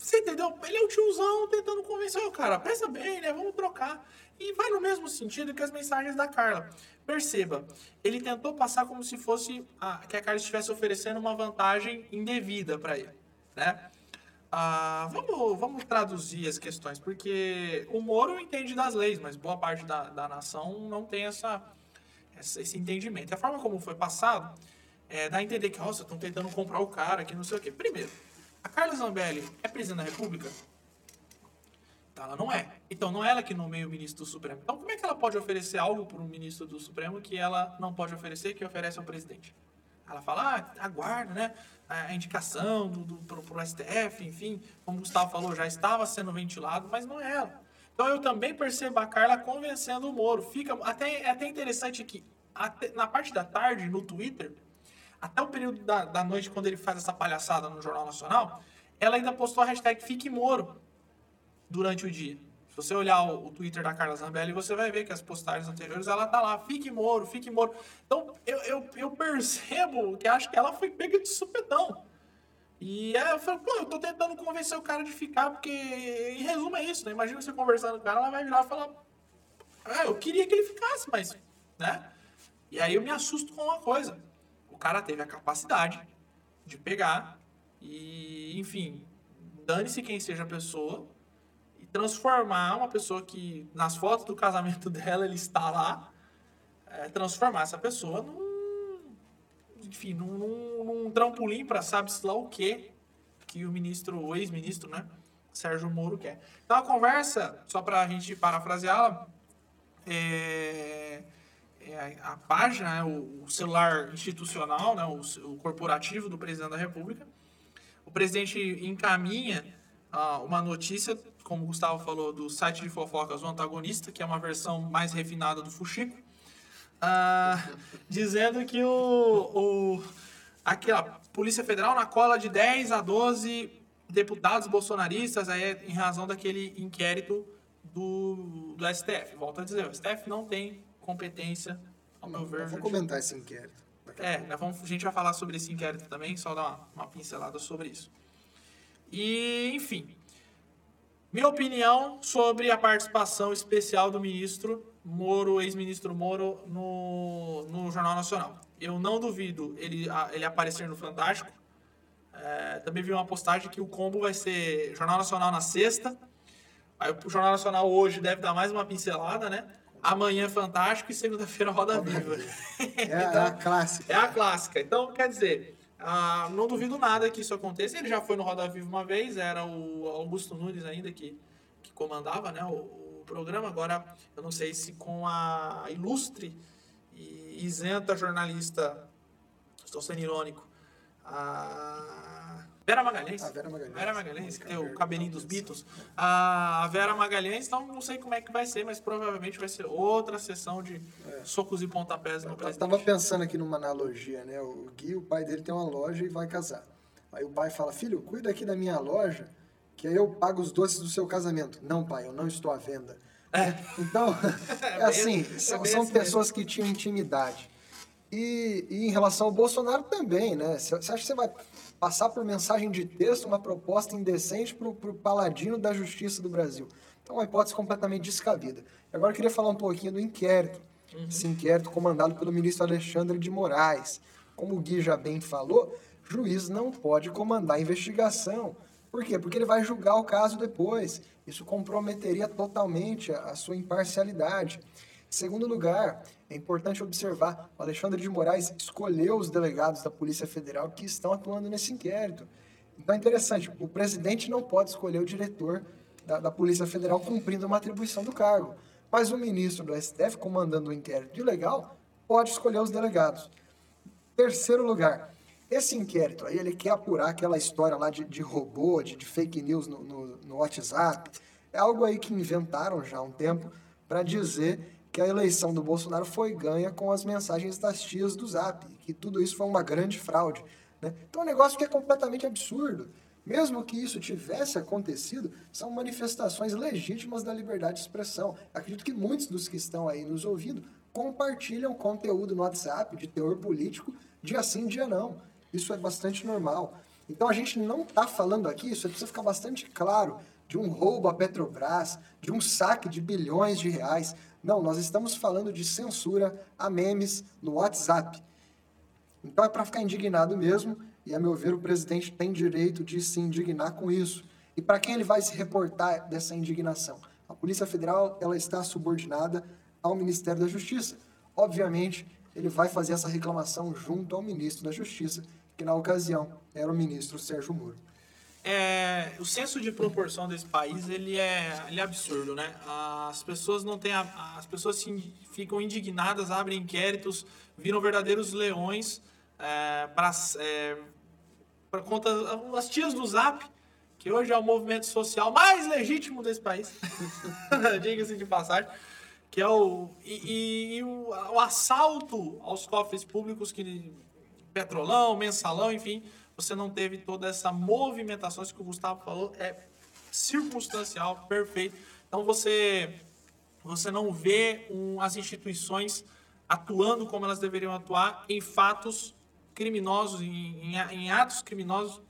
você entendeu? Ele é o tiozão tentando convencer o cara. Pensa bem, né? Vamos trocar. E vai no mesmo sentido que as mensagens da Carla. Perceba, ele tentou passar como se fosse a, que a Carla estivesse oferecendo uma vantagem indevida para ele, né? Ah, vamos, vamos traduzir as questões, porque o Moro entende das leis, mas boa parte da, da nação não tem essa, esse, entendimento. A forma como foi passado é, dá a entender que, nossa, estão tentando comprar o cara, que não sei o quê. Primeiro, a Carla Zambelli é presidente da República? Então, ela não é. Então, não é ela que nomeia o ministro do Supremo. Então, como é que ela pode oferecer algo para um ministro do Supremo que ela não pode oferecer, que oferece ao presidente? Ela fala, ah, aguarda, né? A indicação do, do, pro, pro STF, enfim, como o Gustavo falou, já estava sendo ventilado, mas não é ela. Então eu também percebo a Carla convencendo o Moro. Fica até, é até interessante que até, na parte da tarde, no Twitter, até o período da, da noite, quando ele faz essa palhaçada no Jornal Nacional, ela ainda postou a hashtag Fique Moro durante o dia. Você olhar o, o, Twitter da Carla Zambelli, você vai ver que as postagens anteriores ela tá lá, fique Moro, fique Moro. Então eu, eu, eu percebo que acho que ela foi pega de supetão. E eu falei, pô, eu tô tentando convencer o cara de ficar, porque em resumo é isso, né? Imagina você conversando com cara, ela vai virar e falar, ah, eu queria que ele ficasse, mas, né? E aí eu me assusto com uma coisa. O cara teve a capacidade de pegar e, enfim, dane-se quem seja a pessoa, transformar uma pessoa que, nas fotos do casamento dela, ele está lá, é, transformar essa pessoa num enfim, num, num, num trampolim para sabe-se lá o que que o ministro, o ex-ministro, né, Sérgio Moro quer. Então a conversa, só para a gente parafraseá-la, é, é, a página, né, o, o, celular institucional, né, o, o, corporativo do presidente da República. O presidente encaminha ah, uma notícia, como o Gustavo falou, do site de fofocas, o antagonista, que é uma versão mais refinada do Fuxico ah, dizendo que o, o aquela Polícia Federal na cola de 10 a 12 deputados bolsonaristas aí em razão daquele inquérito do, do STF. Volto a dizer, o STF não tem competência, ao meu ver. Vou comentar esse inquérito. É, vamos, a gente vai falar sobre esse inquérito também, só dar uma, uma pincelada sobre isso. E, enfim, minha opinião sobre a participação especial do ministro Moro, ex-ministro Moro, no, no Jornal Nacional. Eu não duvido ele, ele aparecer no Fantástico. É, também vi uma postagem que o combo vai ser Jornal Nacional na sexta. Aí o Jornal Nacional hoje deve dar mais uma pincelada, né? Amanhã Fantástico e segunda-feira Roda Viva. É, então, é, a clássica. É a clássica. Então, quer dizer, ah, não duvido nada que isso aconteça. Ele já foi no Roda Viva uma vez, era o Augusto Nunes ainda que, que comandava, né? O, programa. Agora, eu não sei se com a ilustre e isenta jornalista, estou sendo irônico, a Vera Magalhães. A Vera Magalhães. Vera Magalhães, que tem o cabelinho dos Beatles. A Vera Magalhães, então não sei como é que vai ser, mas provavelmente vai ser outra sessão de é. socos e pontapés no. Eu tava pensando aqui numa analogia, né? O Gui, o pai dele tem uma loja e vai casar. Aí o pai fala, filho, cuida aqui da minha loja que aí eu pago os doces do seu casamento. Não, pai, eu não estou à venda. É. Então, é assim, é são, são assim pessoas que tinham intimidade. E, e, em relação ao Bolsonaro também, né? Você acha que você vai passar por mensagem de texto uma proposta indecente para o paladino da justiça do Brasil? Então, uma hipótese completamente descabida. Agora, eu queria falar um pouquinho do inquérito. Uhum. Esse inquérito comandado pelo ministro Alexandre de Moraes. Como o Gui já bem falou, juiz não pode comandar a investigação por quê? Porque ele vai julgar o caso depois. Isso comprometeria totalmente a, sua imparcialidade. Segundo lugar, é importante observar, o Alexandre de Moraes escolheu os delegados da Polícia Federal que estão atuando nesse inquérito. Então é interessante, o presidente não pode escolher o diretor da, da Polícia Federal cumprindo uma atribuição do cargo. Mas o ministro do STF, comandando o inquérito ilegal, pode escolher os delegados. Terceiro lugar, esse inquérito aí, ele quer apurar aquela história lá de, de robô, de, de fake news no, no, no, WhatsApp. É algo aí que inventaram já há um tempo para dizer que a eleição do Bolsonaro foi ganha com as mensagens das tias do Zap, que tudo isso foi uma grande fraude. Né? Então é um negócio que é completamente absurdo. Mesmo que isso tivesse acontecido, são manifestações legítimas da liberdade de expressão. Acredito que muitos dos que estão aí nos ouvindo compartilham conteúdo no WhatsApp de teor político, dia sim, dia não. Isso é bastante normal. Então a gente não está falando aqui, isso precisa ficar bastante claro, de um roubo à Petrobras, de um saque de bilhões de reais. Não, nós estamos falando de censura a memes no WhatsApp. Então é para ficar indignado mesmo, e a meu ver o presidente tem direito de se indignar com isso. E para quem ele vai se reportar dessa indignação? A Polícia Federal ela está subordinada ao Ministério da Justiça. obviamente, ele vai fazer essa reclamação junto ao ministro da Justiça, que na ocasião era o ministro Sérgio Moro. É, o senso de proporção desse país ele é, ele é absurdo, né? As pessoas não têm a, as pessoas se, ficam indignadas, abrem inquéritos, viram verdadeiros leões é, para é, conta as tias do Zap, que hoje é o movimento social mais legítimo desse país, diga-se de passagem, que é o e, e, e o, o, assalto aos cofres públicos que petrolão, mensalão, enfim você não teve toda essa movimentação, isso que o Gustavo falou, é circunstancial, perfeito. Então você, você não vê um, as instituições atuando como elas deveriam atuar em fatos criminosos, em, em, em atos criminosos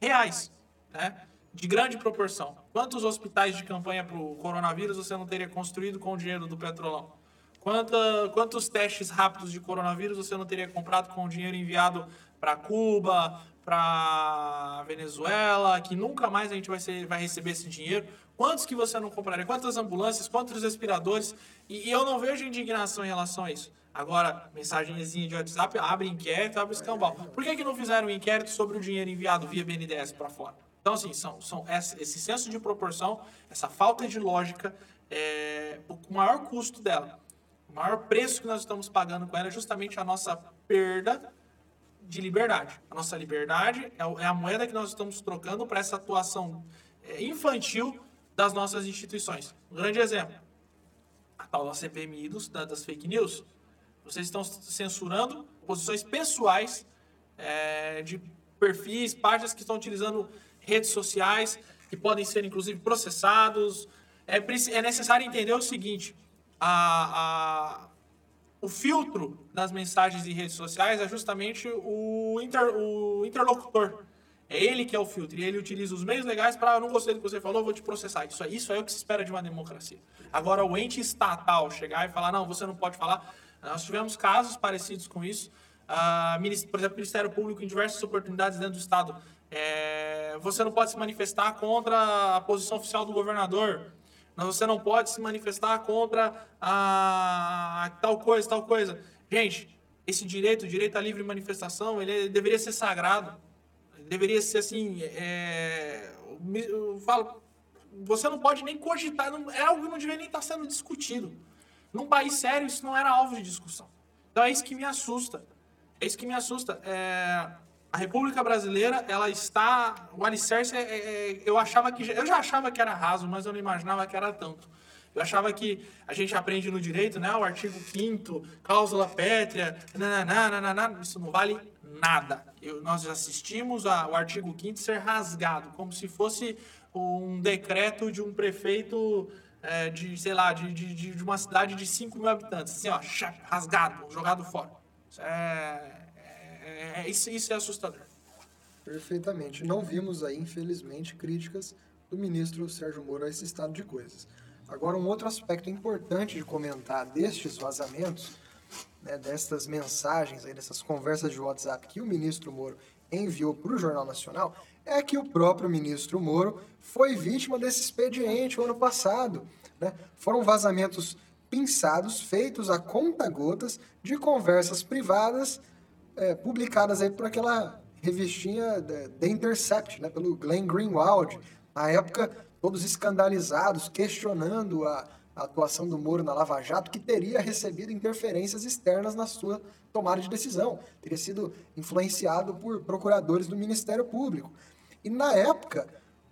reais, né? de grande proporção. Quantos hospitais de campanha para o coronavírus você não teria construído com o dinheiro do petrolão? Quanta, quantos testes rápidos de coronavírus você não teria comprado com o dinheiro enviado para Cuba, para Venezuela, que nunca mais a gente vai, ser, vai receber esse dinheiro. Quantos que você não compraria? Quantas ambulâncias? Quantos respiradores? E, e eu não vejo indignação em relação a isso. Agora, mensagenzinha de WhatsApp, abre inquérito, abre escambau. Por que, que não fizeram um inquérito sobre o dinheiro enviado via BNDES para fora? Então, assim, são, são esse senso de proporção, essa falta de lógica, é, o maior custo dela, o maior preço que nós estamos pagando com ela é justamente a nossa perda de liberdade. A nossa liberdade é, é a moeda que nós estamos trocando para essa atuação é, infantil das nossas instituições. Um grande exemplo, a tal da CPMI dos, das fake news. Vocês estão censurando posições pessoais é, de perfis, páginas que estão utilizando redes sociais, que podem ser inclusive processados. É, é necessário entender o seguinte: a, a o filtro das mensagens em redes sociais é justamente o, inter, o interlocutor. É ele que é o filtro. E ele utiliza os meios legais para, eu não gostei do que você falou, vou te processar. Isso, isso é o que se espera de uma democracia. Agora, o ente estatal chegar e falar, não, você não pode falar. Nós tivemos casos parecidos com isso. Uh, por exemplo, o Ministério Público, em diversas oportunidades dentro do Estado, é, você não pode se manifestar contra a posição oficial do governador. Você não pode se manifestar contra a tal coisa, tal coisa. Gente, esse direito, o direito à livre manifestação, ele deveria ser sagrado. Deveria ser assim. É, eu falo, você não pode nem cogitar, não, é algo que não deveria nem estar sendo discutido. Num país sério, isso não era alvo de discussão. Então é isso que me assusta. É isso que me assusta. É, a República Brasileira, ela está. O alicerce, é, é, é, eu achava que. Eu já achava que era raso, mas eu não imaginava que era tanto. Eu achava que a gente aprende no direito, né? O artigo 5 cláusula pétrea, nananana, isso não vale nada. Eu, nós assistimos ao artigo 5 ser rasgado, como se fosse um decreto de um prefeito é, de, sei lá, de, de, de uma cidade de 5 mil habitantes. Assim, ó, rasgado, jogado fora. Isso é é, é, isso, isso é assustador. Perfeitamente. Não vimos aí, infelizmente, críticas do ministro Sérgio Moro a esse estado de coisas. Agora, um outro aspecto importante de comentar destes vazamentos, né, destas mensagens, aí, dessas conversas de WhatsApp que o ministro Moro enviou para o Jornal Nacional, é que o próprio ministro Moro foi vítima desse expediente o ano passado. Né? Foram vazamentos pinçados, feitos a conta-gotas, de conversas privadas é, publicadas aí por aquela revistinha The Intercept, né, pelo Glenn Greenwald. Na época, todos escandalizados, questionando a, a atuação do Moro na Lava Jato, que teria recebido interferências externas na sua tomada de decisão, teria sido influenciado por procuradores do Ministério Público. E na época,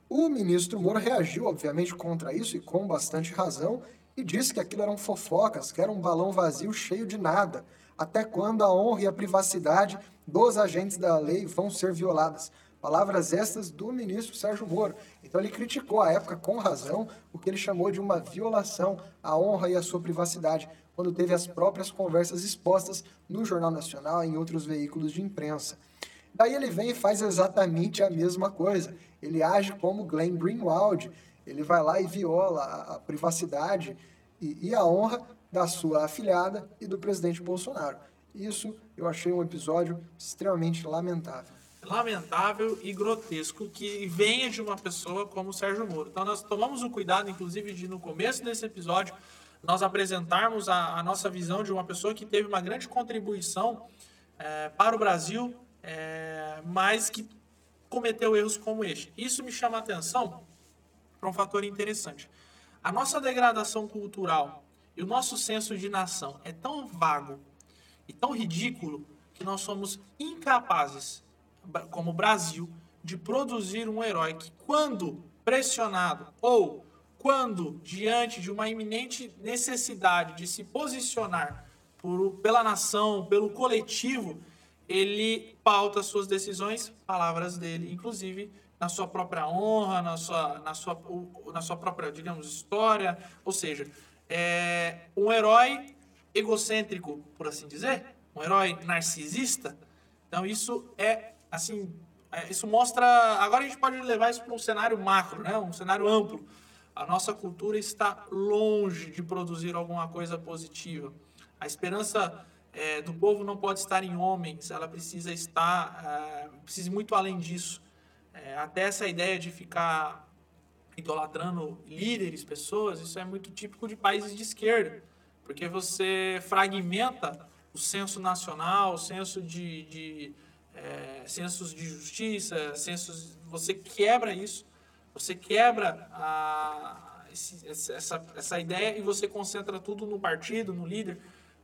o ministro Moro reagiu, obviamente, contra isso e com bastante razão, e disse que aquilo eram fofocas, que era um balão vazio cheio de nada até quando a honra e a privacidade dos agentes da lei vão ser violadas. Palavras estas do ministro Sérgio Moro. Então ele criticou a época com razão o que ele chamou de uma violação à honra e à sua privacidade, quando teve as próprias conversas expostas no Jornal Nacional e em outros veículos de imprensa. Daí ele vem e faz exatamente a mesma coisa. Ele age como Glenn Greenwald. Ele vai lá e viola a, a privacidade e, e a honra da sua afilhada e do presidente Bolsonaro. Isso eu achei um episódio extremamente lamentável. Lamentável e grotesco que venha de uma pessoa como o Sérgio Moro. Então nós tomamos o cuidado, inclusive, de no começo desse episódio nós apresentarmos a, a nossa visão de uma pessoa que teve uma grande contribuição é, para o Brasil, é, mas que cometeu erros como este. Isso me chama a atenção para um fator interessante. A nossa degradação cultural e o nosso senso de nação é tão vago e tão ridículo que nós somos incapazes, como Brasil, de produzir um herói que, quando pressionado ou quando diante de uma iminente necessidade de se posicionar por, pela nação, pelo coletivo, ele pauta suas decisões, palavras dele, inclusive na sua própria honra, na sua, na sua, na sua própria, digamos, história. Ou seja, é um herói egocêntrico, por assim dizer, um herói narcisista. Então isso é, assim, é, isso mostra. Agora a gente pode levar isso para um cenário macro, né? um cenário amplo. A nossa cultura está longe de produzir alguma coisa positiva. A esperança é, do povo não pode estar em homens, ela precisa estar, é, precisa ir muito além disso. É, até essa ideia de ficar idolatrando líderes, pessoas, isso é muito típico de países de esquerda, porque você fragmenta o senso nacional, o senso de, de é, sensos de justiça, sensos, você quebra isso, você quebra a, esse, essa, essa ideia e você concentra tudo no partido, no líder.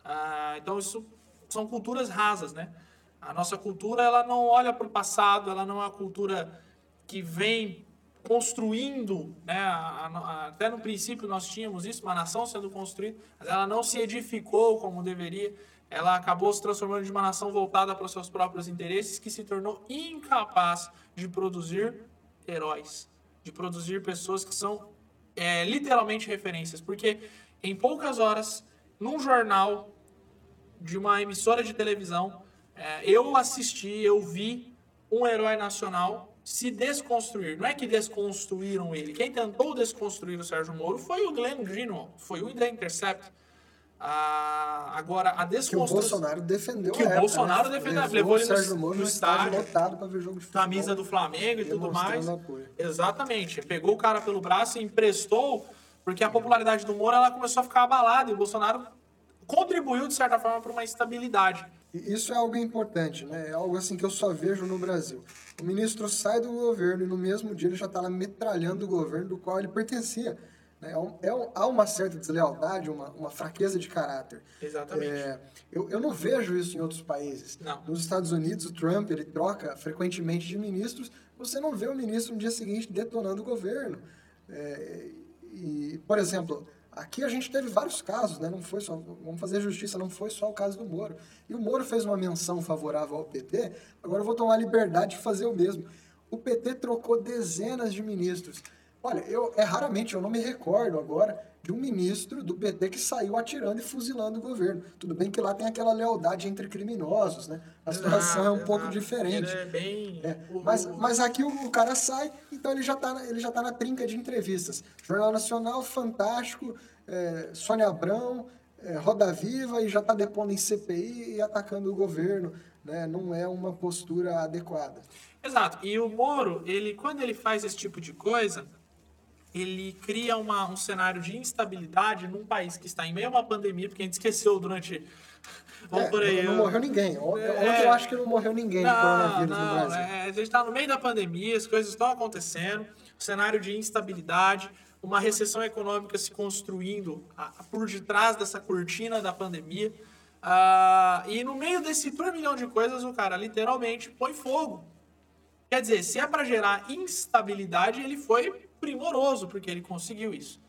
Ah, então isso são culturas rasas, né? A nossa cultura ela não olha para o passado, ela não é uma cultura que vem construindo, né? Até no princípio nós tínhamos isso, uma nação sendo construída, mas ela não se edificou como deveria. Ela acabou se transformando de uma nação voltada para os seus próprios interesses, que se tornou incapaz de produzir heróis, de produzir pessoas que são é, literalmente referências, porque em poucas horas, num jornal de uma emissora de televisão, é, eu assisti, eu vi um herói nacional se desconstruir. Não é que desconstruíram ele. Quem tentou desconstruir o Sérgio Moro foi o Glenn Greenwald, foi o The Intercept. Ah, agora, a desconstrução... Que o Bolsonaro defendeu Que o época, Bolsonaro né? defendeu. Levou Levou o ele Sérgio no, Moro no no estádio lotado para ver jogo de futebol. camisa do Flamengo e tudo mais. apoio. Exatamente. Pegou o cara pelo braço e emprestou, porque a popularidade do Moro ela começou a ficar abalada e o Bolsonaro contribuiu, de certa forma, para uma instabilidade. Isso é algo importante, né? É algo assim que eu só vejo no Brasil. O ministro sai do governo e no mesmo dia ele já está lá metralhando o governo do qual ele pertencia. né? É um- é um- há uma certa deslealdade, uma, uma fraqueza de caráter. Exatamente. É, eu, eu não vejo isso em outros países. Não. Nos Estados Unidos, o Trump ele troca frequentemente de ministros. Você não vê o ministro no dia seguinte detonando o governo. É, e, por exemplo, aqui a gente teve vários casos, né? Não foi só, vamos fazer justiça, não foi só o caso do Moro. E o Moro fez uma menção favorável ao PT. Agora eu vou tomar a liberdade de fazer o mesmo. O PT trocou dezenas de ministros. Olha, eu é raramente, eu não me recordo agora de um ministro do PT que saiu atirando e fuzilando o governo. Tudo bem que lá tem aquela lealdade entre criminosos, né? A situação é um Exato, pouco exato. diferente. É bem... É, mas, mas aqui o, o cara sai, então ele já está na, ele já tá na trinca de entrevistas. Jornal Nacional, Fantástico, é, Sônia Abrão, é, Roda Viva e já está depondo em CPI e atacando o governo. Né? Não é uma postura adequada. Exato. E o Moro, ele, quando ele faz esse tipo de coisa, ele cria uma, um cenário de instabilidade num país que está em meio a uma pandemia, porque a gente esqueceu durante. Vamos É, por aí. não, não eu- morreu ninguém. Ontem, É. eu acho que não morreu ninguém de Não, coronavírus no não, Brasil. é, a gente está no meio da pandemia, as coisas estão acontecendo, um cenário de instabilidade, uma recessão econômica se construindo por detrás dessa cortina da pandemia. Ah, e no meio desse turbilhão de coisas, o cara literalmente põe fogo. Quer dizer, se é para gerar instabilidade, ele foi primoroso, porque ele conseguiu isso.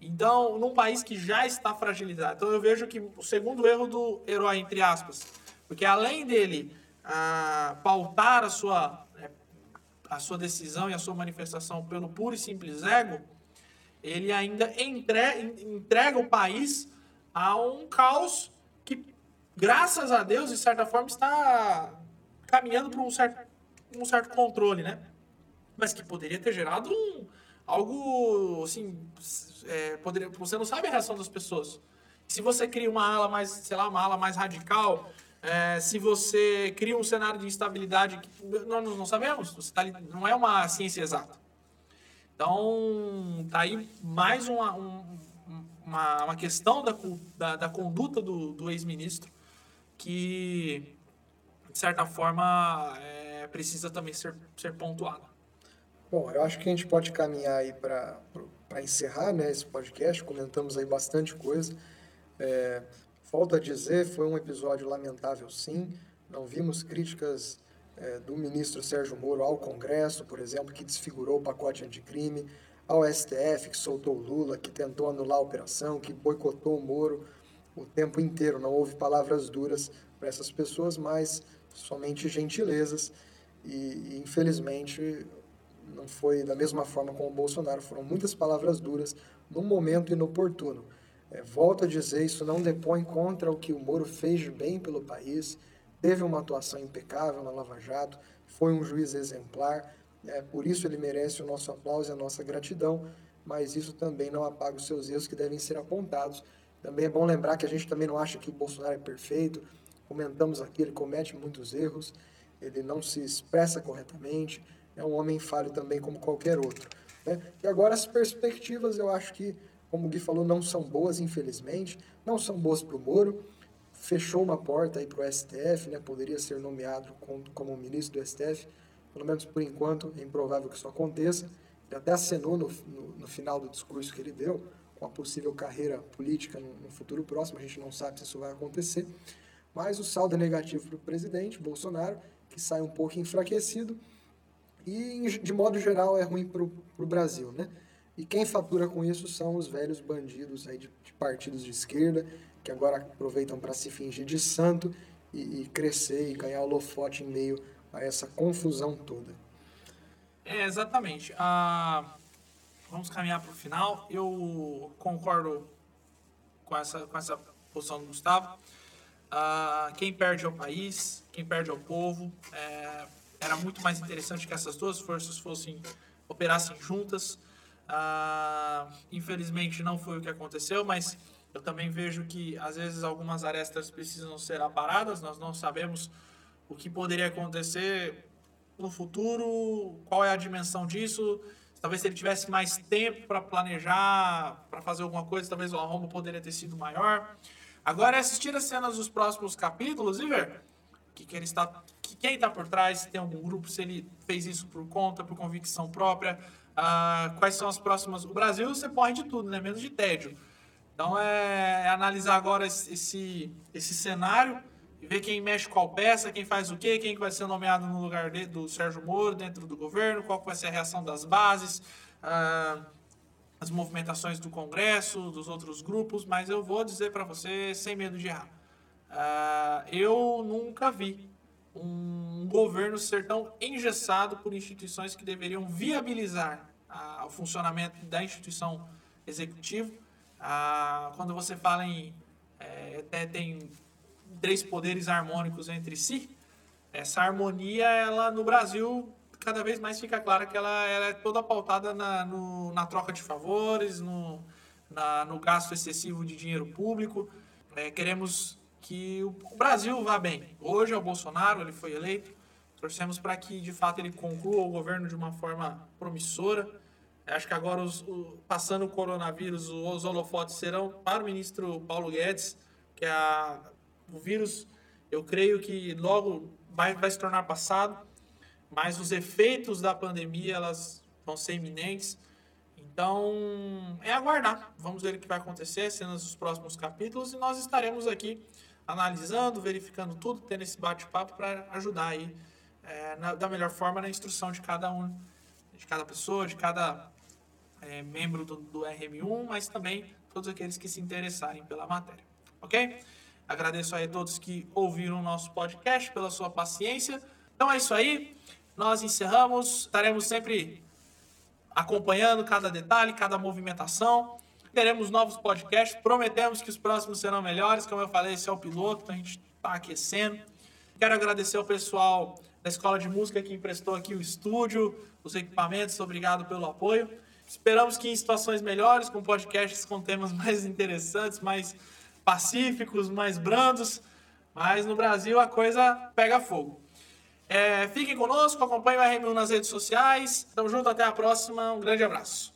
Então, num país que já está fragilizado. Então, eu vejo que o segundo erro do herói, entre aspas, porque além dele ah, pautar a sua, né, a sua decisão e a sua manifestação pelo puro e simples ego, ele ainda entre- entrega o país a um caos que, graças a Deus, de certa forma, está caminhando para um certo, um certo controle, né? Mas que poderia ter gerado um, algo, assim, é, poderia, você não sabe a reação das pessoas. Se você cria uma ala mais, sei lá, uma ala mais radical, é, se você cria um cenário de instabilidade que nós não sabemos, você tá, não é uma ciência exata. Então, tá aí mais uma, um- um- uma, uma questão da, da, da conduta do, do ex-ministro que, de certa forma, é, precisa também ser, ser pontuada. Bom, eu acho que a gente pode caminhar aí para encerrar né, esse podcast. Comentamos aí bastante coisa. É, falta dizer, foi um episódio lamentável, sim. Não vimos críticas é, do ministro Sérgio Moro ao Congresso, por exemplo, que desfigurou o pacote anticrime, ao STF, que soltou o Lula, que tentou anular a operação, que boicotou o Moro o tempo inteiro. Não houve palavras duras para essas pessoas, mas somente gentilezas. E, e, infelizmente, não foi da mesma forma com o Bolsonaro. Foram muitas palavras duras num momento inoportuno. É, volto a dizer, isso não depõe contra o que o Moro fez de bem pelo país, teve uma atuação impecável na Lava Jato, foi um juiz exemplar, é, por isso ele merece o nosso aplauso e a nossa gratidão, mas isso também não apaga os seus erros que devem ser apontados. Também é bom lembrar que a gente também não acha que o Bolsonaro é perfeito, comentamos aqui, ele comete muitos erros, ele não se expressa corretamente, é um homem falho também como qualquer outro. Né? E agora as perspectivas eu acho que, como o Gui falou, não são boas, infelizmente, não são boas para o Moro, fechou uma porta aí para o STF, né? poderia ser nomeado como, como ministro do STF, pelo menos por enquanto é improvável que isso aconteça. Ele até acenou no, no, no final do discurso que ele deu, com a possível carreira política no, no, futuro próximo, a gente não sabe se isso vai acontecer. Mas o saldo é negativo para o presidente Bolsonaro, que sai um pouco enfraquecido, e de modo geral é ruim para o Brasil, né? E quem fatura com isso são os velhos bandidos aí de, de partidos de esquerda, que agora aproveitam para se fingir de santo e, e crescer e ganhar holofote em meio a essa confusão toda. É, exatamente. Ah, vamos caminhar para o final. Eu concordo com essa, com essa posição do Gustavo. Ah, quem perde é o país, quem perde é o povo. É, era muito mais interessante que essas duas forças fossem operassem juntas. Ah, infelizmente não foi o que aconteceu, mas eu também vejo que às vezes algumas arestas precisam ser aparadas, nós não sabemos o que poderia acontecer no futuro, qual é a dimensão disso. Talvez se ele tivesse mais tempo para planejar, para fazer alguma coisa, talvez o arrombo poderia ter sido maior. Agora é assistir as cenas dos próximos capítulos e ver que, que ele está, que quem está por trás, se tem algum grupo, se ele fez isso por conta, por convicção própria, uh, quais são as próximas. O Brasil você morre de tudo, né? menos de tédio. Então é, é analisar agora esse, esse cenário e ver quem mexe qual peça, quem faz o quê, quem vai ser nomeado no lugar de, do Sérgio Moro dentro do governo, qual vai ser a reação das bases, ah, as movimentações do Congresso, dos outros grupos, mas eu vou dizer para você, sem medo de errar, ah, eu nunca vi um governo ser tão engessado por instituições que deveriam viabilizar o funcionamento da instituição executiva ah, quando você fala em é, até tem três poderes harmônicos entre si, essa harmonia, ela no Brasil cada vez mais fica clara que ela, ela é toda pautada na, no, na troca de favores, no, na, no gasto excessivo de dinheiro público. É, queremos que o, Brasil vá bem. Hoje é o Bolsonaro, ele foi eleito. Torcemos para que de fato ele conclua o governo de uma forma promissora Acho que agora, os, o, passando o coronavírus, os holofotes serão para o ministro Paulo Guedes, que é a, o vírus, eu creio que logo vai, vai se tornar passado, mas os efeitos da pandemia elas vão ser iminentes. Então, é aguardar. Vamos ver o que vai acontecer, cenas dos próximos capítulos, e nós estaremos aqui analisando, verificando tudo, tendo esse bate-papo para ajudar aí é, na, da melhor forma na instrução de cada um, de cada pessoa, de cada é, membro do, do RM1, mas também todos aqueles que se interessarem pela matéria. Ok? Agradeço aí a todos que ouviram o nosso podcast, pela sua paciência. Então é isso aí. Nós encerramos. Estaremos sempre acompanhando cada detalhe, cada movimentação. Teremos novos podcasts. Prometemos que os próximos serão melhores. Como eu falei, esse é o piloto, então a gente está aquecendo. Quero agradecer ao pessoal da Escola de Música que emprestou aqui o estúdio, os equipamentos. Obrigado pelo apoio. Esperamos que em situações melhores, com podcasts com temas mais interessantes, mais pacíficos, mais brandos. Mas no Brasil a coisa pega fogo. É, fiquem conosco, acompanhem o RM1 nas redes sociais. Tamo junto, até a próxima. Um grande abraço.